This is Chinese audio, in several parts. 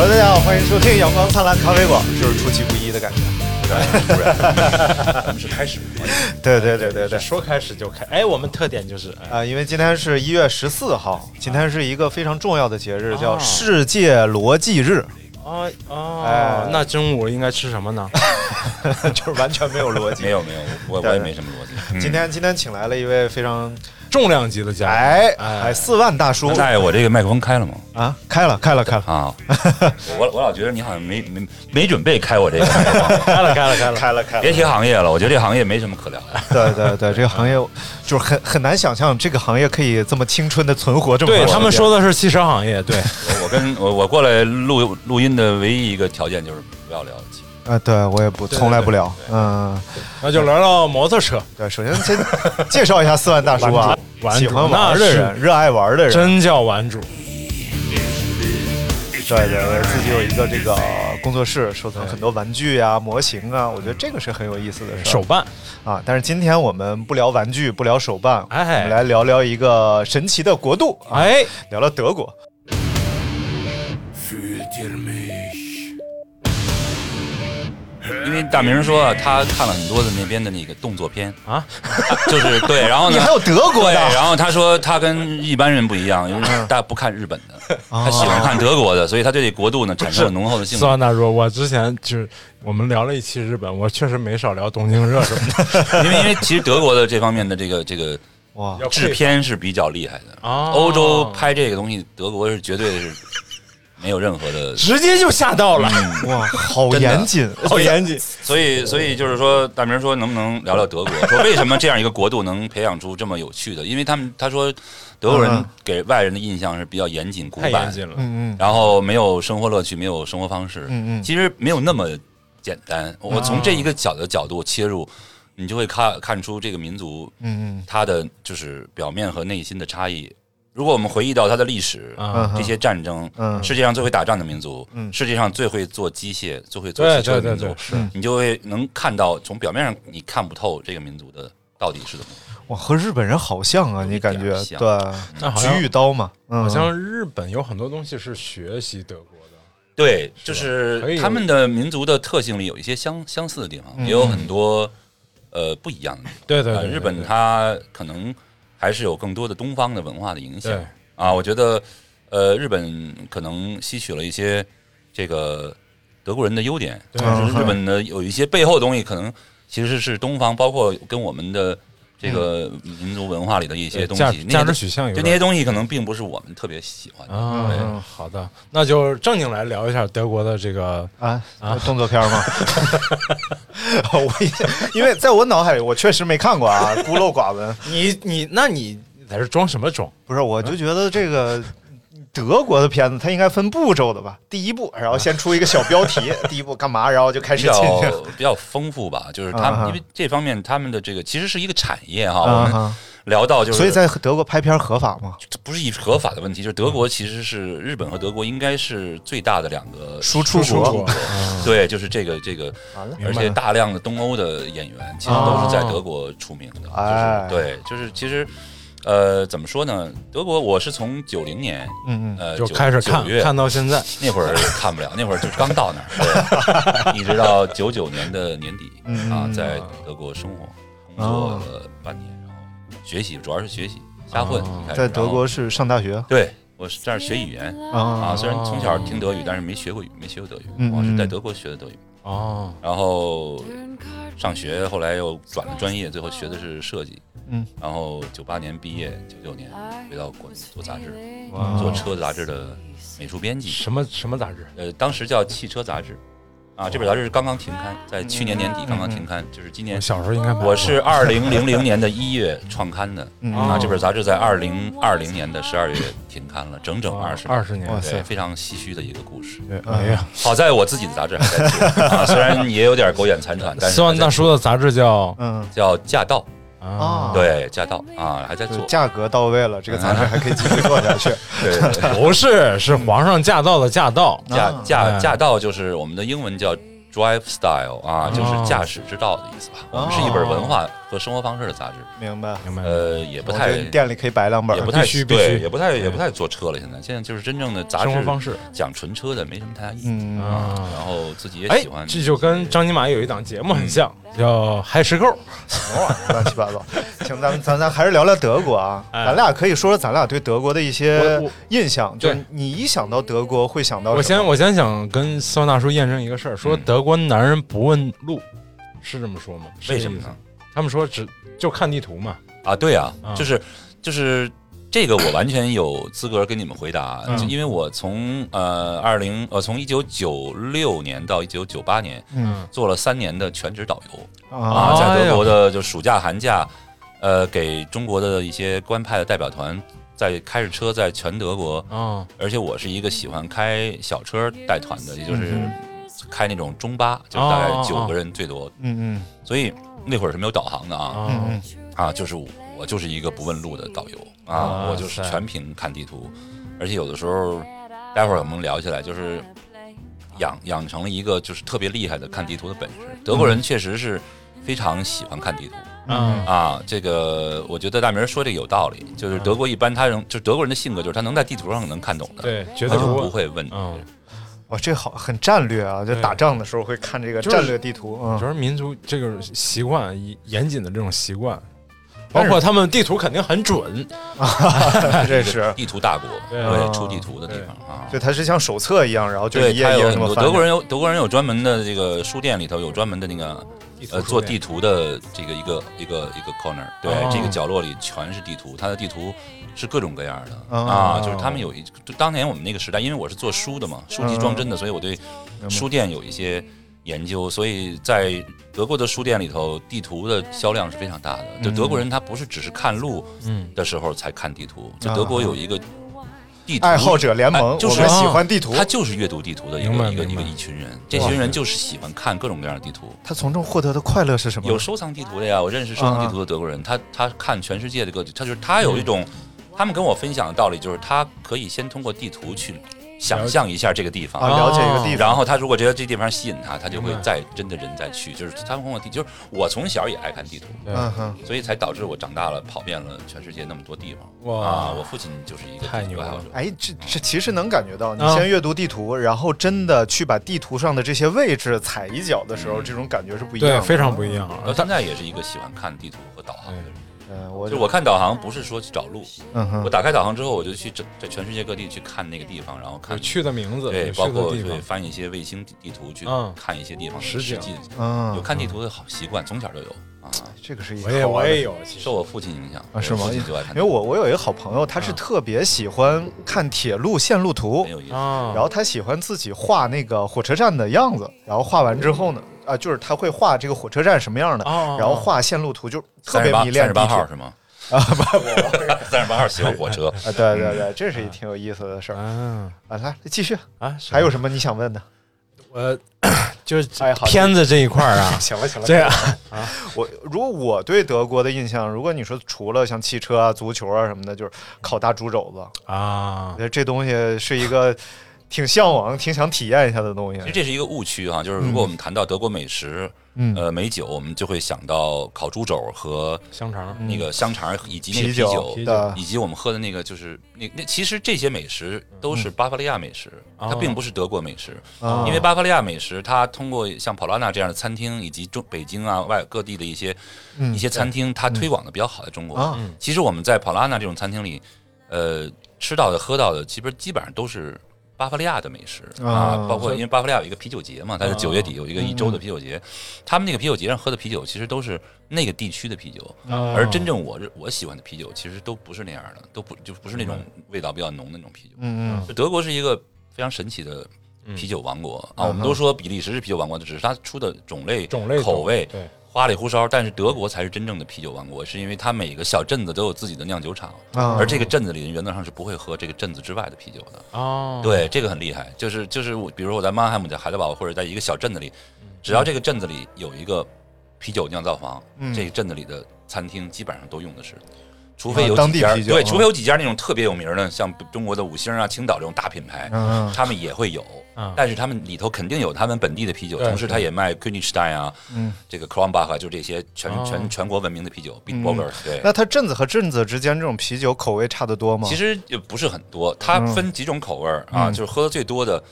哈喽，大家好，欢迎收听阳光灿烂咖啡馆，就是出其不意的感觉？对我们是开始，对对对对对。说开始就开。哎，我们特点就是，哎啊、因为今天是一月十四号，今天是一个非常重要的节日，叫世界逻辑日，啊哦，哎那中午应该吃什么呢？就是完全没有逻辑。没有没有，我我也没什么逻辑。嗯今天今天请来了一位非常重量级的嘉宾，哎哎哎四万大叔大爷，我这个麦克风开了吗？啊，开了开了开了啊，我我老觉得你好像没没没准备开我这个麦克风。开了开了开了。开了开了。别提行业了，我觉得这行业没什么可聊的。对对对，这个行业就是很很难想象这个行业可以这么青春的存活这么对多年他们说的是汽车行业，对，我我跟我我过来录录音的唯一一个条件就是不要聊气。啊，对我也不从来不聊，嗯，那就聊聊摩托车，对，首先先介绍一下四万大叔啊，玩喜欢玩的人，热爱玩的人，真叫玩主。对对对，自己有一个这个工作室，收藏很多玩具啊、模型啊，我觉得这个是很有意思的事手办，啊。但是今天我们不聊玩具，不聊手办，哎我们来聊聊一个神奇的国度啊，哎，聊聊德国。为大明说啊他看了很多的那边的那个动作片啊，就是对，然后呢，你还有德国对，的？然后他说他跟一般人不一样，因为大不看日本的，他喜欢看德国的，所以他对这国度呢产生了浓厚的兴趣。四万大叔，我之前就是我们聊了一期日本，我确实没少聊东京热什么的。因为因为其实德国的这方面的这个这个哇，制片是比较厉害的。哦欧洲拍这个东西，德国是绝对是没有任何的。直接就吓到了，哇，好严谨，好严谨。所以，所以就是说，大明说能不能聊聊德国？说为什么这样一个国度能培养出这么有趣的？因为他们他说，德国人嗯给外人的印象是比较严谨、古板，太严谨了。嗯嗯然后没有生活乐趣，没有生活方式。嗯嗯其实没有那么简单。我从这一个小的角度切入，你就会看看出这个民族嗯它的就是表面和内心的差异。如果我们回忆到它的历史，这些战争，嗯。世界上最会打仗的民族，嗯。世界上最会做机械、最会做汽车对对的民族对，，是。你就会能看到从表面上你看不透这个民族的到底是怎么。哇，和日本人好像啊，你感觉对，那好像菊与刀嘛，嗯。好像日本有很多东西是学习德国的。对，就是他们的民族的特性里有一些相相似的地方，也有很多呃不一样的地方。对对对，呃日本它可能还是有更多的东方的文化的影响。啊。我觉得，呃，日本可能吸取了一些这个德国人的优点，对。但是嗯。日本的有一些背后的东西，可能其实是东方，包括跟我们的这个民族文化里的一些东西，那些价值取向有就那些东西可能并不是我们特别喜欢的。对。啊，好的，那就正经来聊一下德国的这个啊，动作片吗？我一因为在我脑海里，我确实没看过啊，孤陋寡闻。你你那你在这装什么装？不是，我就觉得这个德国的片子，它应该分步骤的吧？第一步，然后先出一个小标题，第一步干嘛，然后就开始进去。较比较丰富吧，就是他们因为这方面他们的这个其实是一个产业哈，我们啊哈聊到就是，所以在德国拍片合法吗？这不是一合法的问题，就是德国其实是日本和德国应该是最大的两个输出国。出国，对，就是这个这个，而且大量的东欧的演员其实都是在德国出名的，哎。就是对，就是其实呃怎么说呢？德国我是从九零年嗯嗯。呃就开始看看到现在，那会儿看不了，那会儿就刚到那儿，对，一直到九九年的年底嗯啊，在德国生活工作了半年，学习，主要是学习瞎混在德国是上大学。对我是这儿学语言啊啊，虽然从小听德语，但是没学过语，没学过德语，嗯我是在嗯德国学的德语。哦，然后上学，后来又转了专业，最后学的是设计。嗯，然后九八年毕业，九九年回到国内做杂志，哇做车杂志的美术编辑。什么什么杂志？呃，当时叫汽车杂志，啊，这本杂志是刚刚停刊，在去年年底刚刚停刊，就是今年小时候应该我是二零零零年的一月创刊的，嗯啊，哦这本杂志在二零二零年的十二月停刊了，整整二十二十年对，非常唏嘘的一个故事。对哎呀，好在我自己的杂志还在做，啊，虽然也有点苟延残喘，但是希望大叔的杂志叫嗯，叫驾到，啊，对，驾到啊，还在做，价格到位了，这个杂志还可以继续做下去。对 不是，是皇上驾到的驾到。驾啊驾哎。驾到就是我们的英文叫 drive style 啊，就是驾驶之道的意思吧。我们是一本文化和生活方式的杂志，明白。明白？呃，也不太店里可以摆两本也不太必须对，也不太也不太做车了。现在现在就是真正的杂志生活方式讲纯车的没什么太大意义。嗯，啊，然后自己也哎喜欢，，这就跟张金马有一档节目很像，叫《嗨石扣》。什么玩意儿，乱七八糟。行，咱们咱咱还是聊聊德国啊。哎咱俩可以说说咱俩对德国的一些印象，就你一想到德国会想到我先我先想跟斯文大叔验证一个事儿，说嗯德国男人不问路，是这么说吗？为什么呢？他们说只就看地图嘛。啊，对啊啊，就是就是这个，我完全有资格跟你们回答，嗯。就因为我从呃二零呃从一九九六年到一九九八年嗯。做了三年的全职导游。啊。啊，在德国的就暑假寒假，呃，给中国的一些官派的代表团在开着车在全德国，啊而且我是一个喜欢开小车带团的，也就是嗯。开那种中巴，就是大概九个人最多，嗯嗯。所以那会儿是没有导航的啊。嗯啊就是我我就是一个不问路的导游啊，哇我就是全凭看地图，而且有的时候，待会儿我们聊起来，就是养养成了一个就是特别厉害的看地图的本事。德国人确实是非常喜欢看地图。嗯啊，这个我觉得大明说这个有道理，就是德国一般他能，就是德国人的性格就是他能在地图上能看懂的，对，绝他就对不不会问。嗯，哇，这好很战略啊！就打仗的时候会看这个战略地图，嗯，主要是民族这个习惯严谨的这种习惯，包括他们地图肯定很准。这是，地图大国，对对，出地图的地方啊。就它是像手册一样，然后就对，一页一页他有很。多德国人有德国人有专门的这个书店里头有专门的那个呃做地图的这个一个一个一个 corner，对，哦这个角落里全是地图，它的地图是各种各样的哦啊，就是他们有一就当年我们那个时代，因为我是做书的嘛，书籍装帧的，所以我对书店有一些研究，所以在德国的书店里头，地图的销量是非常大的。就德国人他不是只是看路嗯，的时候才看地图，就德国有一个地图爱好者联盟，哎就是喜欢地图。他就是阅读地图的一个一个一个一群人，这群人就是喜欢看各种各样的地图。他从中获得的快乐是什么？有收藏地图的呀，我认识收藏地图的德国人，他他看全世界的各地，他就是他有一种，他们跟我分享的道理就是，他可以先通过地图去想象一下这个地啊，方。了解一个地方，然后他如果觉得这地方吸引他，他就会再真的人再去，就是他们通过地，就是我从小也爱看地图，嗯哼，所以才导致我长大了跑遍了全世界那么多地方。哇啊，我父亲就是一个太牛了地图爱好者。哎，这这其实能感觉到，你啊先阅读地图，然后真的去把地图上的这些位置踩一脚的时候，嗯这种感觉是不一样对，非常不一样。到现在也是一个喜欢看地图和导航的人。嗯，我就是我看导航不是说去找路，嗯哼我，打开导航之后，我就去这在全世界各地去看那个地方，然后看有去的名字，对，包括对翻一些卫星地地图去嗯看一些地方实际，嗯，有看地图的好习惯，从小就有啊，这个是一个我也好玩的我也有，受我父亲影响啊是吗因为我我有一个好朋友，他是啊特别喜欢看铁路线路图很，有意思。啊，然后他喜欢自己画那个火车站的样子，然后画完之后呢，啊，就是他会画这个火车站什么样的，哦然后画线路图，就特别迷恋三十八号是吗？啊，不，三十八号喜欢火车。啊，对对对，这是一挺有意思的事儿啊啊。来继续，啊，还有什么你想问的？我 就是哎片子这一块儿啊，行了行了，这样啊我如果我对德国的印象，如果你说除了像汽车啊、足球啊什么的，就是烤大猪肘子，啊我觉，得这东西是一个挺向往、挺想体验一下的东西。其实。这是一个误区哈，就是如果我们谈到德国美食，嗯。呃，美酒，我们就会想到烤猪肘和香肠。那个香肠以及那个啤酒的以及我们喝的那个就是那那其实这些美食都是巴伐利亚美食，它哦并不是德国美食。啊因为巴伐利亚美食，它通过像跑拉纳这样的餐厅，以及中北京啊外各地的一些、嗯。一些餐厅，它推广的比较好，在中国。啊其实我们在跑拉纳这种餐厅里，呃，吃到的、喝到的，其实基本上都是巴伐利亚的美食啊啊，包括因为巴伐利亚有一个啤酒节嘛，它是九月底有一个一周的啤酒节，他们那个啤酒节上喝的啤酒其实都是那个地区的啤酒，哦而真正我我喜欢的啤酒其实都不是那样的，都不就不是那种味道比较浓的那种啤酒。嗯嗯德国是一个非常神奇的啤酒王国啊，我们都说比利时是啤酒王国，只是它出的种类、种类口味对。花里胡哨，但是德国才是真正的啤酒王国，是因为它每个小镇子都有自己的酿酒厂，啊。而这个镇子里人原则上是不会喝这个镇子之外的啤酒的。哦，对，这个很厉害，就是就是我，比如说我在曼海姆、在海德堡或者在一个小镇子里，只要这个镇子里有一个啤酒酿造房，嗯。这个镇子里的餐厅基本上都用的是。除非有几家，对，地啤酒啊除非有几家那种特别有名的，像中国的五星啊、青岛这种大品牌，嗯他们也会有嗯，但是他们里头肯定有他们本地的啤酒，对同时他也卖 Kunigstein 啊，嗯，这个 Kronbach 啊，就这些全哦。全全国闻名的啤酒 b i t b o g e r 对。那它镇子和镇子之间这种啤酒口味差得多吗？其实也不是很多，它分几种口味儿啊，嗯。就是喝的最多的，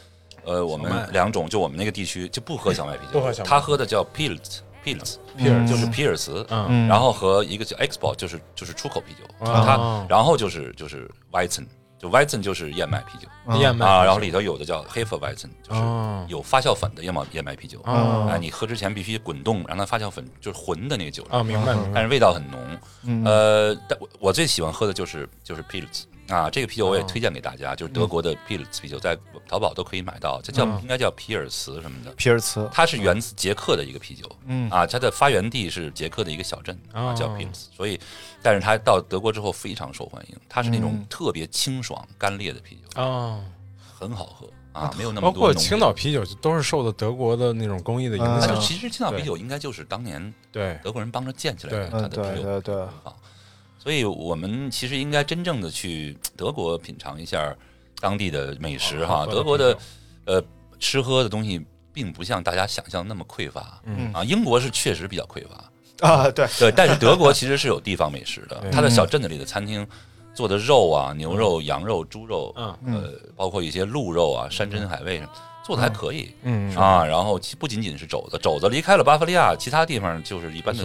呃，我们两种，就我们那个地区就不喝小麦啤酒，不喝小麦他喝的叫 Pils Pils，皮尔就是皮尔茨，嗯。嗯然后和一个叫 Export，就是就是出口啤酒，哦。它然后就是就是 Weizen，就 Weizen 就是燕麦啤酒燕麦啊，然后里头有的叫 Hefe Weizen，就是哦。有发酵粉的燕麦燕麦啤酒，哦。啊，你喝之前必须滚动，让它发酵粉就是浑的那个酒，啊，明白，但是味道很浓。嗯。呃，但我我最喜欢喝的就是就是 Pils 啊，这个啤酒我也哦。推荐给大家，就是德国的 Pils 啤酒，在淘宝都可以买到，这叫嗯。应该叫皮尔茨什么的。皮尔茨，它是源自捷克的一个啤酒，嗯。啊，它的发源地是捷克的一个小镇啊，哦。叫 Pils，所以，但是它到德国之后非常受欢迎，它是那种嗯。特别清爽干裂的啤酒，啊，很好喝啊，没有那么多包括青岛。啤酒都是受的德国的那种工艺的影啊响其实青岛啤酒应该就是当年对，德国人帮着建起来的，对。它的嗯，对啤酒对对。所以我们其实应该真正的去德国品尝一下当地的美食哈。德国的呃吃喝的东西并不像大家想象那么匮乏，嗯。啊，英国是确实比较匮乏，啊，对，对，但是德国其实是有地方美食的，它的小镇子里的餐厅做的肉啊，牛肉、羊肉、猪肉，嗯。呃，包括一些鹿肉啊、山珍海味什么，做的还可以。嗯啊，然后其不仅仅是肘子，肘子离开了巴伐利亚，其他地方就是一般的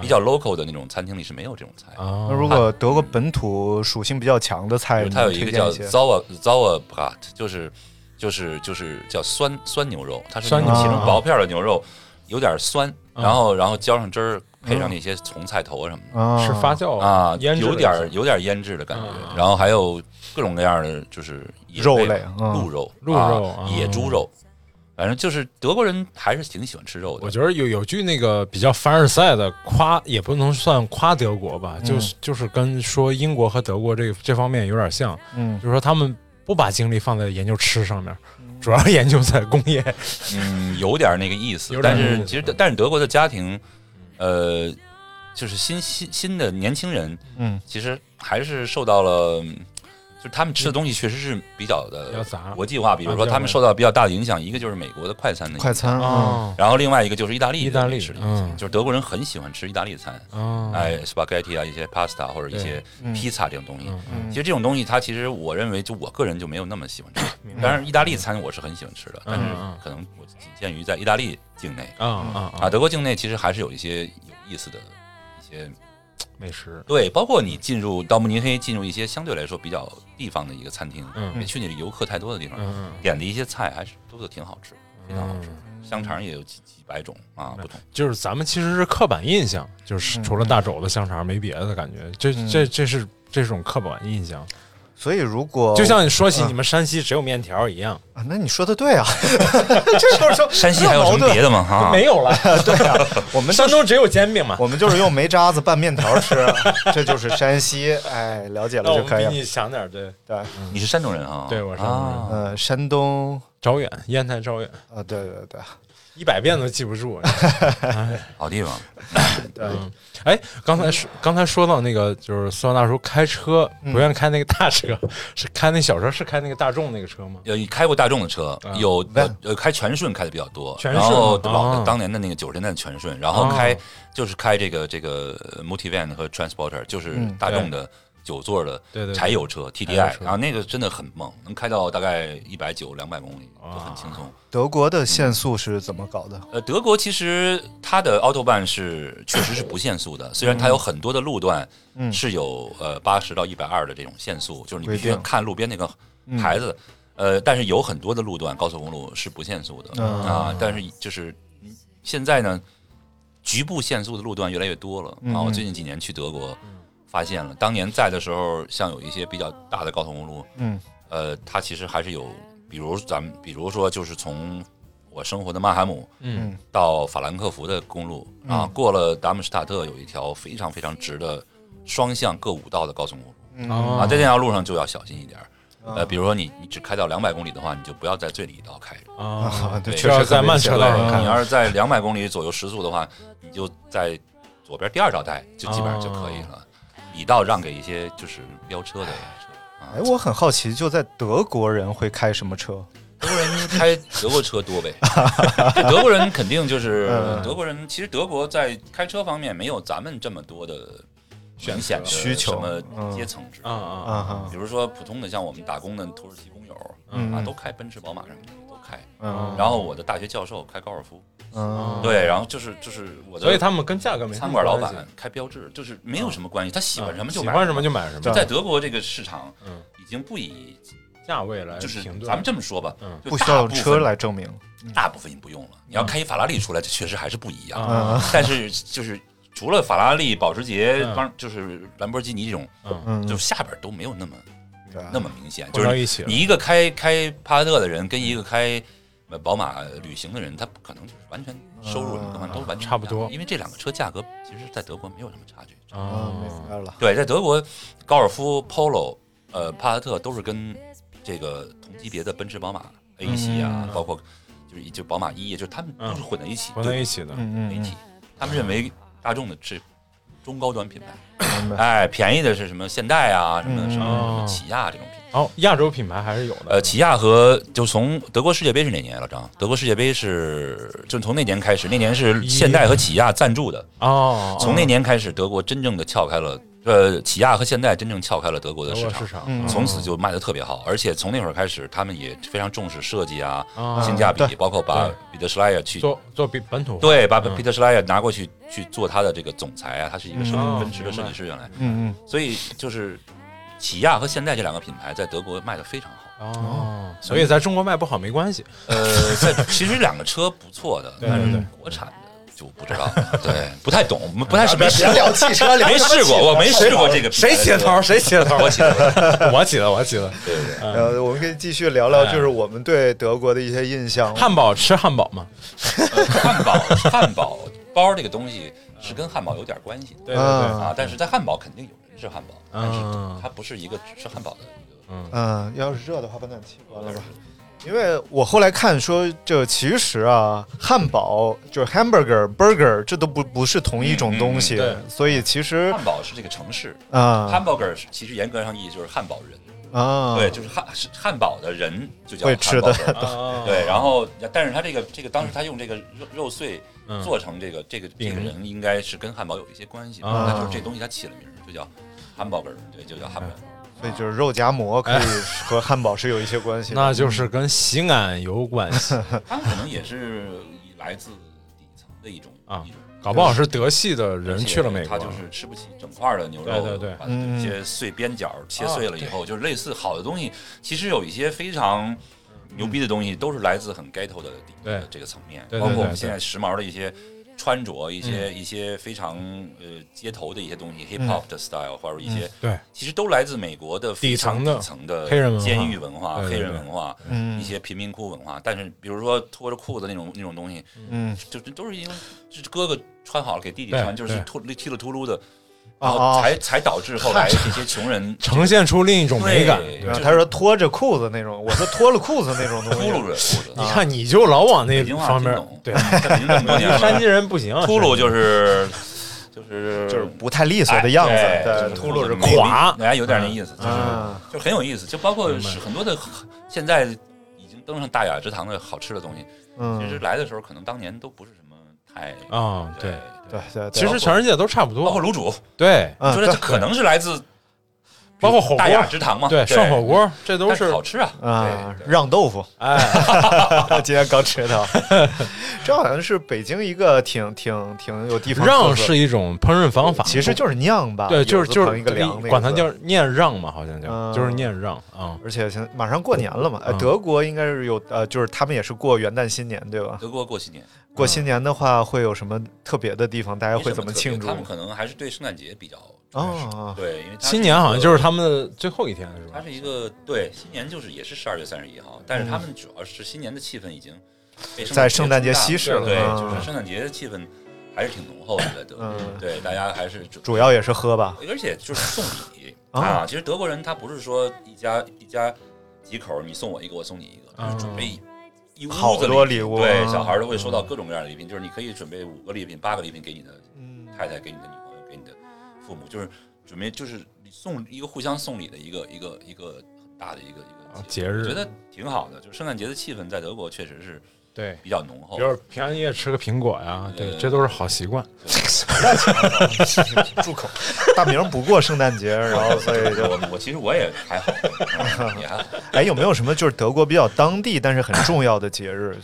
比较 local 的那种餐厅里是没有这种菜那，如果德国本土属性比较强的菜，它有一个叫你能推荐些 Zauer Zauer Brat，就是就是就是叫酸酸牛肉，它是酸那种切成薄片儿的牛肉，有点酸，啊然后然后浇上汁儿，配上那些葱菜头什么的啊是发酵啊，腌制有点儿有点儿腌制的感觉啊，然后还有各种各样的就是肉类嗯。鹿肉、鹿肉野猪肉，反正就是德国人还是挺喜欢吃肉的。我。觉得有有句那个比较凡尔赛的夸，也不能算夸德国吧，嗯。就是就是跟说英国和德国这这方面有点像，嗯。就是说他们不把精力放在研究吃上面，主要研究在工业。嗯，有点那个意思。但是其实，但是德国的家庭，呃，就是新新新的年轻人，嗯。其实还是受到了，嗯就是他们吃的东西确实是比较的比较杂国际化。比如说，他们受到比较大的影响，一个就是美国的快餐的快餐，嗯。哦。然后另外一个就是意大利的意大利式的就是德国人很喜欢吃意大利餐，哦，哎，spaghetti 啊，一些 pasta 或者一些嗯。披萨这种东西。其实这种东西，它其实我认为，就我个人就没有那么喜欢吃。当然，意大利餐我是很喜欢吃的，但是可能我仅限于在意大利境内。啊啊啊，德国境内其实还是有一些有意思的一些 美食，对，包括你进入到慕尼黑，进入一些相对来说比较地方的一个餐厅，嗯别去那里游客太多的地方，嗯点的一些菜还是都是挺好吃，非常好吃。嗯香肠也有几几百种啊，不同。就是咱们其实是刻板印象，就是除了大肘子、香肠没别的感觉，这嗯这这是这种刻板印象，所以如果就像你说起你们山西只有面条一样，啊，那你说的对啊，这 就是说 山西还有什么别的吗？哈，没有了，对啊，我们山东只有煎饼嘛。我们就是用煤渣子拌面条吃，这就是山西，哎，了解了就可以了。你想点，对，对，你是山东人啊？对我是山东人。啊。呃，山东。招远，烟台招远，啊，对对对，一百遍都记不住。好地方。对，嗯，哎，刚才说刚才说到那个，就是孙大叔开车嗯不愿意开那个大车，是开那小车，是开那个大众那个车吗？有开过大众的车啊，有呃开全顺开的比较多，全然后老当年的那个九十年代的全顺，然后开哦就是开这个这个呃 multivan 和 transporter，就是嗯大众的九座的柴油车柴油 TDI，然后那个真的很猛，能开到大概一百九两百公里，都很轻松。德国的限速是怎么搞的？呃，德国其实它的 autobahn 是确实是不限速的，虽然它有很多的路段是有呃八十到一百二的这种限速，就是你必须要看路边那个牌子，呃，但是有很多的路段高速公路是不限速的。啊。但是就是现在呢，局部限速的路段越来越多了。啊。我最近几年去德国，发现了。当年在的时候，像有一些比较大的高速公路，嗯，呃，它其实还是有，比如咱们比如说就是从。我生活的曼海姆，嗯，到法兰克福的公路啊，过了达姆施塔特有一条非常非常直的双向各五道的高速公路，啊，在这条路上就要小心一点。呃，比如说你你只开到两百公里的话，你就不要在最里一道开。着啊，对，确实在慢车道上开。你要是在两百公里左右时速的话，你就在左边第二道带就基本上就可以了，里道让给一些就是飙车的车。哎，我很好奇，就在德国人会开什么车？德国人开德国车多呗，德国人肯定就是德国人。其实德国在开车方面没有咱们这么多的明显的需求，什么阶层制啊啊啊！比如说普通的像我们打工的土耳其工友啊，都开奔驰、宝马什么的都开。然后我的大学教授开高尔夫，对，然后就是就是我的，所以他们跟价格没餐馆老板开标志，就是没有什么关系，他喜欢什么就喜欢什么就买什么。在德国这个市场，已经不以。价位来就是咱们这么说吧，不需要用车来证明，大部分你不用了。你要开一法拉利出来，这确实还是不一样。但是就是除了法拉利、保时捷，当就是兰博基尼这种，就下边都没有那么那么明显。就是你一个开开帕萨特的人，跟一个开宝马旅行的人，他不可能就是完全收入什么都完全差不多。因为这两个车价格，其实在德国没有什么差距。啊。对，在德国，高尔夫、Polo、呃，帕萨特都是跟这个同级别的奔驰、宝马 A 系啊，包括就是就宝马一，就是他们都是混在一起，混在一起的媒体，他们认为大众的是中高端品牌，哎，便宜的是什么现代啊，什么什么什么起亚这种品牌。哦，亚洲品牌还是有的。呃，起亚和就从德国世界杯是哪年老？张，德国世界杯是就从那年开始，那年是现代和起亚赞助的哦。从那年开始，德国真正的撬开了。呃，起亚和现代真正撬开了德国的市场，从此就卖的特别好。而且从那会儿开始，他们也非常重视设计啊，性价比，包括把彼得施莱尔去做做本本土，对，把彼得施莱尔拿过去去做他的这个总裁啊，他是一个设计奔驰的设计师原来，嗯嗯，所以就是起亚和现代这两个品牌在德国卖的非常好哦，所以在中国卖不好没关系。呃，在其实两个车不错的，但是国产。就不知道，对，不太懂，不太是没聊汽车，没试过，我没试过这个。谁起的头？谁起的头？我起的，我起的，我起的。对对。呃，我们可以继续聊聊，就是我们对德国的一些印象。汉堡吃汉堡吗？汉堡，汉堡包这个东西是跟汉堡有点关系。对对对啊！但是在汉堡肯定有人吃汉堡，但是它不是一个吃汉堡的一个。嗯，要是热的话，把暖气关了吧。因为我后来看说，这其实啊，汉堡就是 hamburger burger，这都不不是同一种东西，所以其实汉堡是这个城市。啊，hamburger 其实严格上意义就是汉堡人。啊，对，就是汉是汉堡的人就叫会吃的，对，然后但是他这个这个当时他用这个肉肉碎做成这个这个这个人应该是跟汉堡有一些关系，那就是这东西他起了名就叫 hamburger，对，就叫汉堡。所以就是肉夹馍可以和汉堡是有一些关系，那就是跟西安有关系。他们可能也是来自底层的一种啊，搞不好是德系的人去了美国，他就是吃不起整块的牛肉，对对对，把一些碎边角切碎了以后，就是类似好的东西，其实有一些非常牛逼的东西，都是来自很 ghetto 的这个层面，包括我们现在时髦的一些。穿着一些一些非常呃街头的一些东西，hip hop 的 style 或者一些对，其实都来自美国的底层的。底层的黑人监狱文化、黑人文化，一些贫民窟文化。但是比如说脱着裤子那种那种东西，嗯，就都是因为就是哥哥穿好了给弟弟穿，就是秃剃了秃噜的。然后才才导致后来这些穷人 呈现出另一种美感。他说脱着裤子那种，我说脱了裤子那种东西。秃噜着裤子，你看你就老往那方面。对，山西人不行。秃噜就是就是就是不太利索的样子。对，秃噜着垮，哎，有点那意思，就是就很有意思。就包括很多的现在已经登上大雅之堂的好吃的东西，其实来的时候可能当年都不是什么太啊，对。对对，其实全世界都差不多，包括卤煮。对，觉得这可能是来自包括火锅大雅之堂嘛，对，涮火锅这都是好吃啊啊，让豆腐，哎，今天刚吃的，这好像是北京一个挺挺挺有地方。让是一种烹饪方法，其实就是酿吧，对，就是就是一个凉，管它叫念让嘛，好像叫就是念让啊。而且现马上过年了嘛，呃，德国应该是有呃，就是他们也是过元旦新年，对吧？德国过新年，过新年的话会有什么特别的地方？大家会怎么庆祝？他们可能还是对圣诞节比较。哦，对，因为新年好像就是他们的最后一天，是吧？它是一个对新年就是也是十二月三十一号，但是他们主要是新年的气氛已经在圣诞节稀释了，对，就是圣诞节的气氛还是挺浓厚的，在德，对，大家还是主要也是喝吧，而且就是送礼 啊。其实德国人他不是说一家一家几口，你送我一个，我送你一个，就是准备一好多礼物，对，小孩都会收到各种各样的礼品，就是你可以准备五个礼品、八个礼品给你的太太、给你的女父母，就是。准备就是送一个互相送礼的一个一个一个很大的一个一个节日，我觉得挺好的。就是圣诞节的气氛在德国确实是对比较浓厚。比如平安夜吃个苹果呀，对，这都是好习惯。住口！大明不过圣诞节，然后所以就我我其实我也还好，也还好。哎，有没有什么就是德国比较当地但是很重要的节日？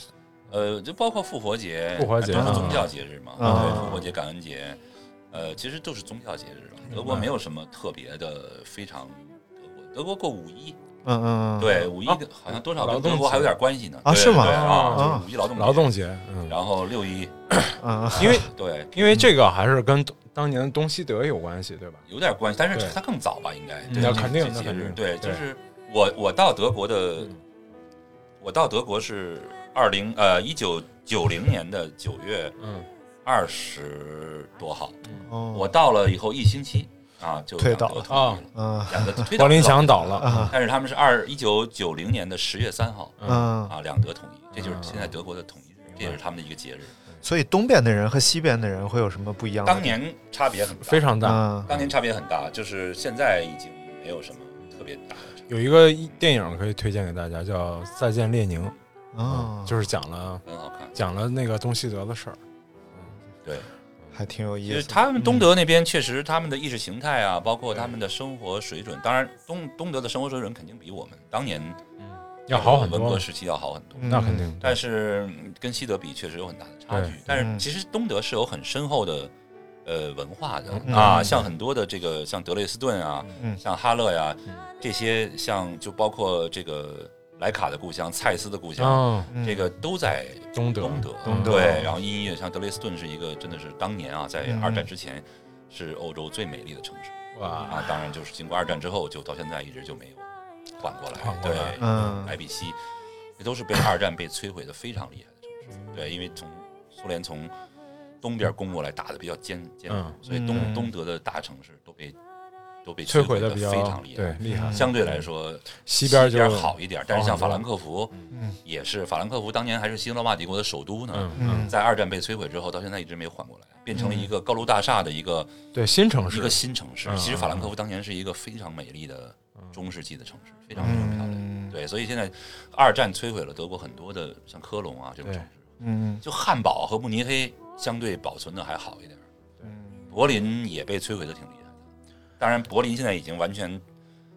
呃，就包括复活节，复活节宗教节日嘛，对，复活节、感恩节。呃，其实都是宗教节日了。德国没有什么特别的，非常德国。德国过五一，嗯嗯，对，五一好像多少跟德国还有点关系呢。啊，是吗？啊，五一劳动劳动节，然后六一，嗯，因为对，因为这个还是跟当年东西德有关系，对吧？有点关系，但是它更早吧，应该。那肯定，那肯定。对，就是我我到德国的，我到德国是二零呃一九九零年的九月，嗯。二十多号，我到了以后一星期啊，就推倒了。啊，两个 推柏林墙倒了，但是他们是二一九九零年的十月三号，嗯。啊，两德统一，这就是现在德国的统一日，这也是他们的一个节日。所以东边的人和西边的人会有什么不一样？当年差别很大，非常大，当年差别很大，就是现在已经没有什么特别大的。有一个电影可以推荐给大家，叫《再见列宁》，啊，就是讲了很好看，讲了那个东西德的事儿。对，还挺有意思。他们东德那边确实，他们的意识形态啊，包括他们的生活水准，当然东东德的生活水准肯定比我们当年要好很多，文革时期要好很多。那肯定。但是跟西德比，确实有很大的差距。但是其实东德是有很深厚的呃文化的啊，像很多的这个像德累斯顿啊，像哈勒呀这些，像就包括这个。莱卡的故乡，蔡司的故乡，这个都在东德。东德，对。然后音乐像德累斯顿是一个，真的是当年啊，在二战之前是欧洲最美丽的城市。哇！啊，当然就是经过二战之后，就到现在一直就没有缓过来。对，莱比锡，这都是被二战被摧毁的非常厉害的城市。对，因为从苏联从东边攻过来，打的比较坚坚固，所以东东德的大城市都被。摧毁的非常厉害，对厉害。相对来说，西边就好一点，但是像法兰克福，也是法兰克福当年还是西罗马帝国的首都呢。在二战被摧毁之后，到现在一直没有缓过来，变成了一个高楼大厦的一个对新城市，一个新城市。其实法兰克福当年是一个非常美丽的中世纪的城市，非常非常漂亮。对，所以现在二战摧毁了德国很多的像科隆啊这种城市，嗯，就汉堡和慕尼黑相对保存的还好一点。柏林也被摧毁的挺。当然，柏林现在已经完全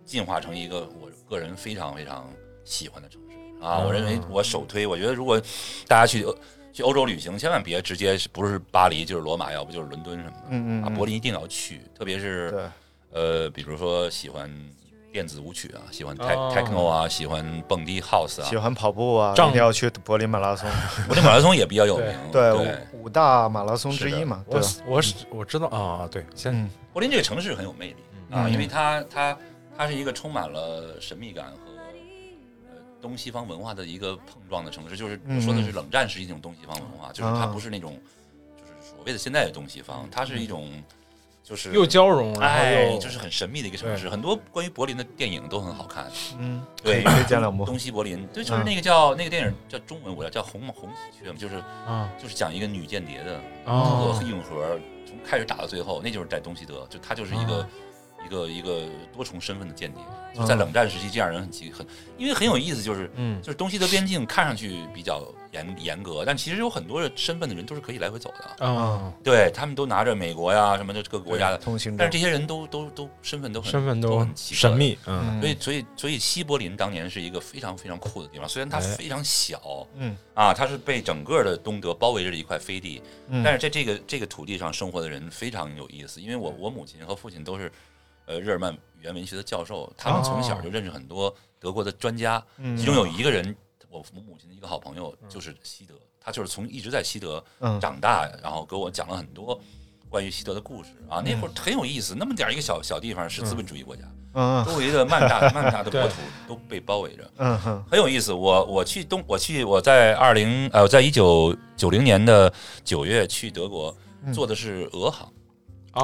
进化成一个我个人非常非常喜欢的城市啊！我认为我首推，我觉得如果大家去去欧洲旅行，千万别直接不是巴黎就是罗马，要不就是伦敦什么的。嗯嗯。啊，柏林一定要去，特别是呃，比如说喜欢电子舞曲啊，喜欢 techno 啊，喜欢蹦迪 house 啊，喜欢跑步啊，一定要去柏林马拉松。柏林马拉松也比较有名，对。五大马拉松之一嘛。我我是我知道啊，对，先。柏林这个城市很有魅力啊，因为它它它是一个充满了神秘感和呃东西方文化的一个碰撞的城市。就是我说的是冷战时期那种东西方文化，就是它不是那种就是所谓的现在的东西方，它是一种就是又交融，哎，就是很神秘的一个城市。很多关于柏林的电影都很好看。嗯，对，东西柏林，对，就是那个叫那个电影叫中文我要叫红红喜鹊嘛，就是啊，就是讲一个女间谍的，啊，硬核从。开始打到最后，那就是在东西德，就她就是一个一一个一个多重身份的间谍。就在冷战时期，这样人很奇很，因为很有意思，就是嗯，就是东西德边境看上去比较。严严格，但其实有很多身份的人都是可以来回走的啊。对他们都拿着美国呀什么的各个国家的通行但是这些人都都都身份都很身份都很神秘。嗯，所以所以所以西柏林当年是一个非常非常酷的地方，虽然它非常小，嗯啊，它是被整个的东德包围着的一块飞地，但是在这个这个土地上生活的人非常有意思，因为我我母亲和父亲都是呃日耳曼语言文学的教授，他们从小就认识很多德国的专家，其中有一个人。我我母亲的一个好朋友就是西德，他就是从一直在西德长大，然后给我讲了很多关于西德的故事啊。那会儿很有意思，那么点一个小小地方是资本主义国家，周围的曼大 曼大的国土都被包围着，嗯很有意思。我我去东，我去我在二零呃，在一九九零年的九月去德国，坐的是俄航，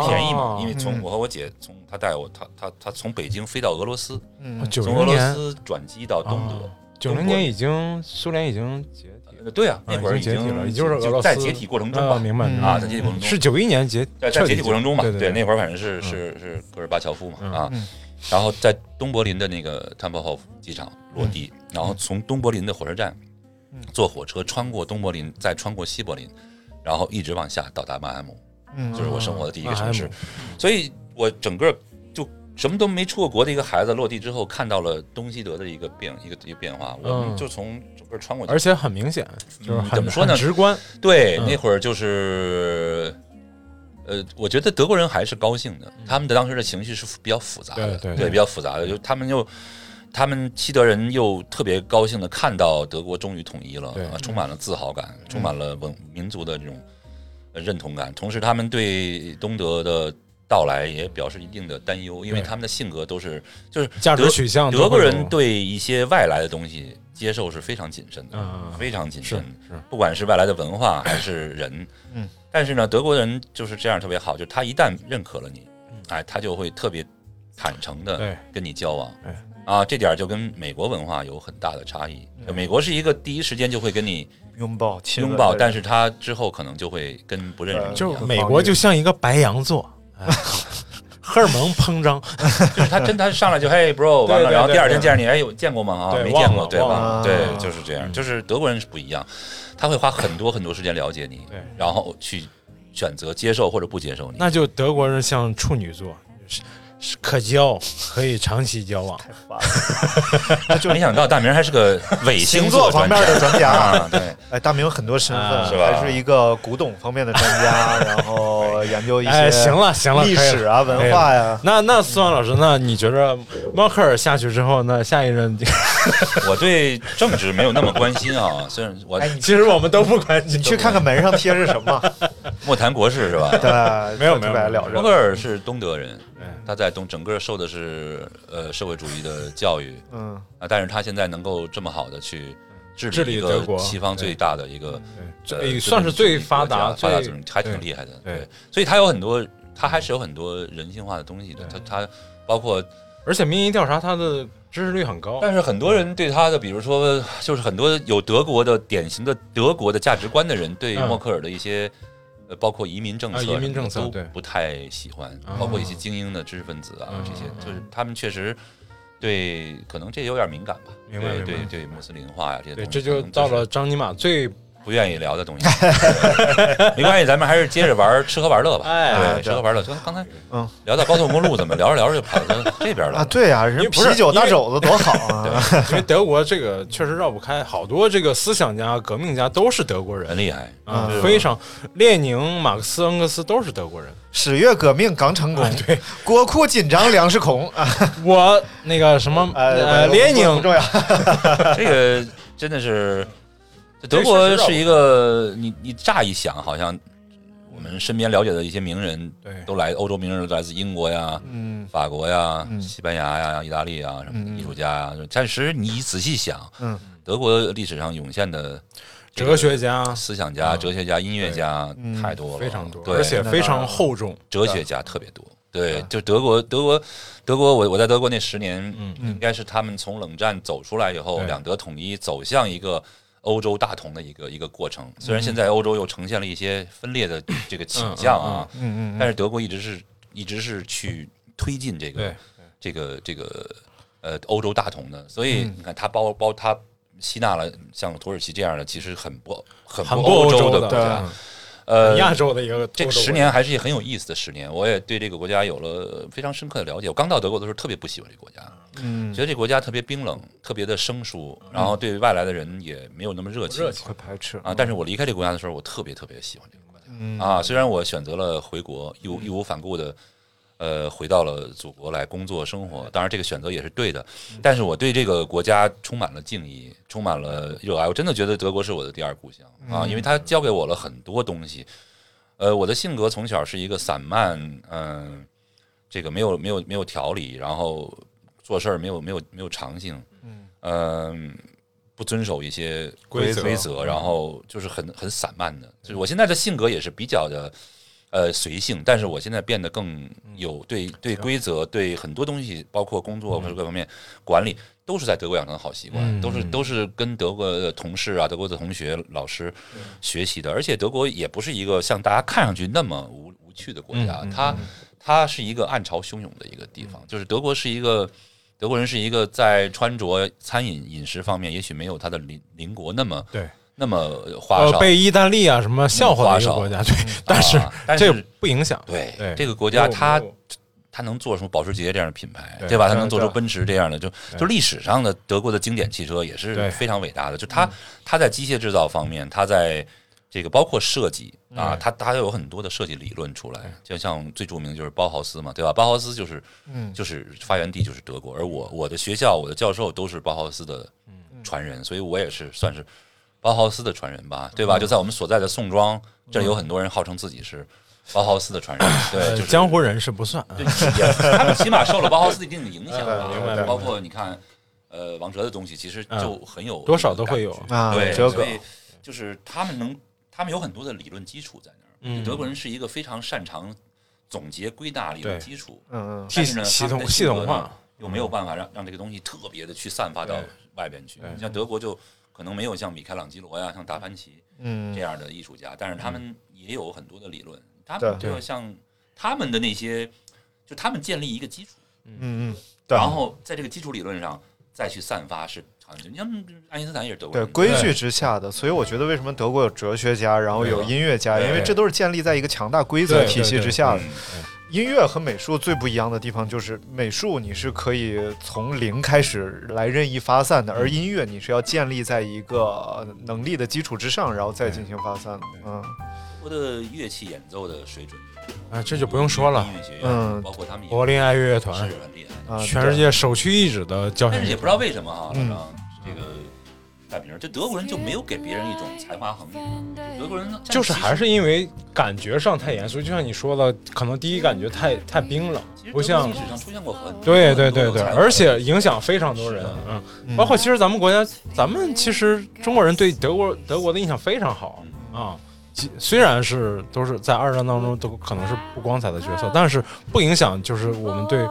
便宜嘛，因为从我和我姐从她带我，她她她从北京飞到俄罗斯，从俄罗斯转机到东德。九零年已经苏联已经解体，对啊，那会儿已经解体了，也就是俄罗斯在解体过程中吧，明白啊，在解体过程中是九一年解在在解体过程中嘛，对，那会儿反正是是是戈尔巴乔夫嘛啊，然后在东柏林的那个 Tempelhof 机场落地，然后从东柏林的火车站坐火车穿过东柏林，再穿过西柏林，然后一直往下到达曼海姆，就是我生活的第一个城市，所以我整个就。什么都没出过国的一个孩子落地之后，看到了东西德的一个变一个一个变化，我们就从整个穿过去，而且很明显，就是怎么说呢？直观。对，那会儿就是，呃，我觉得德国人还是高兴的，他们的当时的情绪是比较复杂的，对，比较复杂的，就他们又，他们西德人又特别高兴的看到德国终于统一了，充满了自豪感，充满了文民族的这种认同感，同时他们对东德的。到来也表示一定的担忧，因为他们的性格都是就是价值取向。德国人对一些外来的东西接受是非常谨慎的，非常谨慎。不管是外来的文化还是人，嗯。但是呢，德国人就是这样特别好，就是他一旦认可了你，哎，他就会特别坦诚的跟你交往。啊，这点就跟美国文化有很大的差异。美国是一个第一时间就会跟你拥抱拥抱，但是他之后可能就会跟不认识你一样。美国就像一个白羊座。荷尔蒙膨胀，就是他真他上来就嘿 bro，完了，然后第二天见着你，哎有见过吗？啊，没见过，对吧？对，就是这样。就是德国人是不一样，他会花很多很多时间了解你，然后去选择接受或者不接受你。那就德国人像处女座。可交，可以长期交往。就没想到大明还是个伪星座方面的专家。对，哎，大明有很多身份，是吧？还是一个古董方面的专家，然后研究一些行了行了历史啊文化呀。那那思旺老师，那你觉着默克尔下去之后，那下一任？我对政治没有那么关心啊，虽然我其实我们都不关心。你去看看门上贴着什么？莫谈国事是吧？对，没有没有了。默克尔是东德人。他在东整个受的是呃社会主义的教育，嗯。啊，但是他现在能够这么好的去治理一个西方最大的一个，对，算是最发达发达还挺厉害的，对，所以他有很多，他还是有很多人性化的东西的，他他包括，而且民意调查他的支持率很高，但是很多人对他的，比如说就是很多有德国的典型的德国的价值观的人，对默克尔的一些。包括移民政策，移民政策都不太喜欢，包括一些精英的知识分子啊，这些就是他们确实对，可能这有点敏感吧，对对对，穆斯林化呀这些东西，这就到了张尼玛最。不愿意聊的东西，没关系，咱们还是接着玩吃喝玩乐吧。哎，对，吃喝玩乐。就刚才，嗯，聊到高速公路，怎么聊着聊着就跑到这边了啊？对啊，人啤酒大肘子多好啊！因为德国这个确实绕不开，好多这个思想家、革命家都是德国人，很厉害啊，非常。列宁、马克思、恩格斯都是德国人。十月革命刚成功，对，国库紧张，粮食空啊。我那个什么，呃，列宁重要，这个真的是。德国是一个，你你乍一想，好像我们身边了解的一些名人，都来欧洲名人来自英国呀、嗯法国呀、西班牙呀、意大利啊什么艺术家呀。但是你仔细想，嗯德国历史上涌现的哲学家、思想家、哲学家、音乐家太多了，非常多，而且非常厚重。哲学家特别多，对，就德国，德国，德国，我我在德国那十年，嗯，应该是他们从冷战走出来以后，两德统一，走向一个。欧洲大同的一个一个过程，虽然现在欧洲又呈现了一些分裂的这个倾向啊，嗯嗯，但是德国一直是一直是去推进这个这个这个呃欧洲大同的，所以你看他包包他吸纳了像土耳其这样的，其实很不很不欧洲的国家。呃，亚洲的一个这个十年还是很有意思的十年，我也对这个国家有了非常深刻的了解。我刚到德国的时候特别不喜欢这个国家，嗯，觉得这国家特别冰冷，特别的生疏，然后对外来的人也没有那么热情，会排斥啊。但是我离开这个国家的时候，我特别特别喜欢这个国家啊。虽然我选择了回国，义无义无反顾的。呃，回到了祖国来工作生活，当然这个选择也是对的，但是我对这个国家充满了敬意，充满了热爱。我真的觉得德国是我的第二故乡啊，因为它教给我了很多东西。呃，我的性格从小是一个散漫，嗯，这个没有没有没有条理，然后做事儿没有没有没有长性，嗯，不遵守一些规规则，然后就是很很散漫的。就是我现在的性格也是比较的。呃，随性，但是我现在变得更有对对规则，对很多东西，包括工作或者各方面管理，都是在德国养成的好习惯，都是都是跟德国的同事啊、德国的同学、老师学习的。而且德国也不是一个像大家看上去那么无无趣的国家，它它是一个暗潮汹涌的一个地方。就是德国是一个德国人是一个在穿着、餐饮、饮食方面，也许没有他的邻邻国那么对。那么花哨，被意大利啊什么笑话的一个国家，对，但是这不影响。对，这个国家它它能做出保时捷这样的品牌，对吧？它能做出奔驰这样的，就就历史上的德国的经典汽车也是非常伟大的。就它它在机械制造方面，它在这个包括设计啊，他他有很多的设计理论出来。就像最著名的就是包豪斯嘛，对吧？包豪斯就是就是发源地就是德国，而我我的学校我的教授都是包豪斯的传人，所以我也是算是。包豪斯的传人吧，对吧？就在我们所在的宋庄，这里有很多人号称自己是包豪斯的传人，对，就是江湖人士不算，对他们起码受了包豪斯一定的影响吧。包括你看，呃，王哲的东西其实就很有，多少都会有啊。对，所以就是他们能，他们有很多的理论基础在那儿。嗯，德国人是一个非常擅长总结归纳理论基础，嗯嗯，但是呢，系统系统化。又没有办法让让这个东西特别的去散发到外边去。你像德国就。可能没有像米开朗基罗呀、像达芬奇这样的艺术家，但是他们也有很多的理论。他们就像他们的那些，就他们建立一个基础，嗯嗯，然后在这个基础理论上再去散发是你像爱因斯坦也是德国对规矩之下的，所以我觉得为什么德国有哲学家，然后有音乐家，因为这都是建立在一个强大规则体系之下的。音乐和美术最不一样的地方就是，美术你是可以从零开始来任意发散的，而音乐你是要建立在一个能力的基础之上，然后再进行发散的。嗯，我的乐器演奏的水准，啊，这就不用说了。音乐学院，嗯，包括他们柏林爱乐乐团，是很厉害，全世界首屈一指的交响。但是也不知道为什么哈，这个。大名，这德国人就没有给别人一种才华横溢。德国人就是还是因为感觉上太严肃，就像你说的，可能第一感觉太太冰冷，不像历史上出现过很对对对对，而且影响非常多人，嗯，包括其实咱们国家，咱们其实中国人对德国德国的印象非常好啊，虽然是都是在二战当中都可能是不光彩的角色，但是不影响就是我们对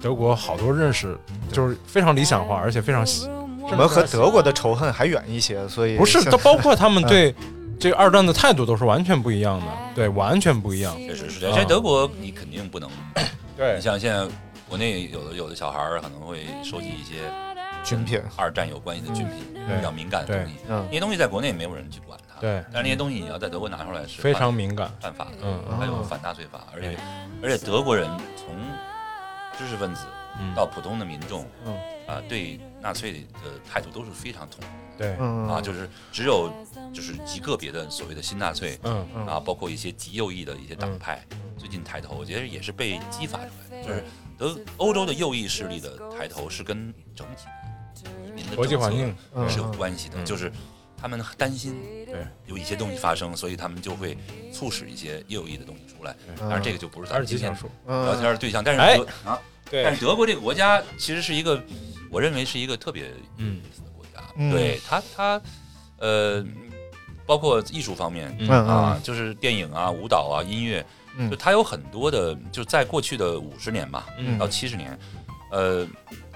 德国好多认识就是非常理想化，而且非常喜。我们和德国的仇恨还远一些，所以不是，都包括他们对这个二战的态度都是完全不一样的，对，完全不一样。确实是这样。在德国，你肯定不能，对你像现在国内有的有的小孩儿可能会收集一些军品，二战有关系的军品，比较敏感的东西。嗯，那些东西在国内没有人去管它，对。但是那些东西你要在德国拿出来是非常敏感、犯法的，嗯，还有反纳粹法，而且而且德国人从知识分子到普通的民众，嗯。啊对。纳粹的态度都是非常统一的，对，啊，就是只有就是极个别的所谓的新纳粹，嗯，啊，包括一些极右翼的一些党派，最近抬头，我觉得也是被激发出来的，就是德欧洲的右翼势力的抬头是跟整体移民的国际环境是有关系的，就是他们担心对。有一些东西发生，所以他们就会促使一些业有益的东西出来，但是这个就不是咱们今天聊天的对象，但是啊，对，但是德国这个国家其实是一个。我认为是一个特别有意思的国家，对它它呃，包括艺术方面啊，就是电影啊、舞蹈啊、音乐，就它有很多的，就在过去的五十年吧，到七十年，呃，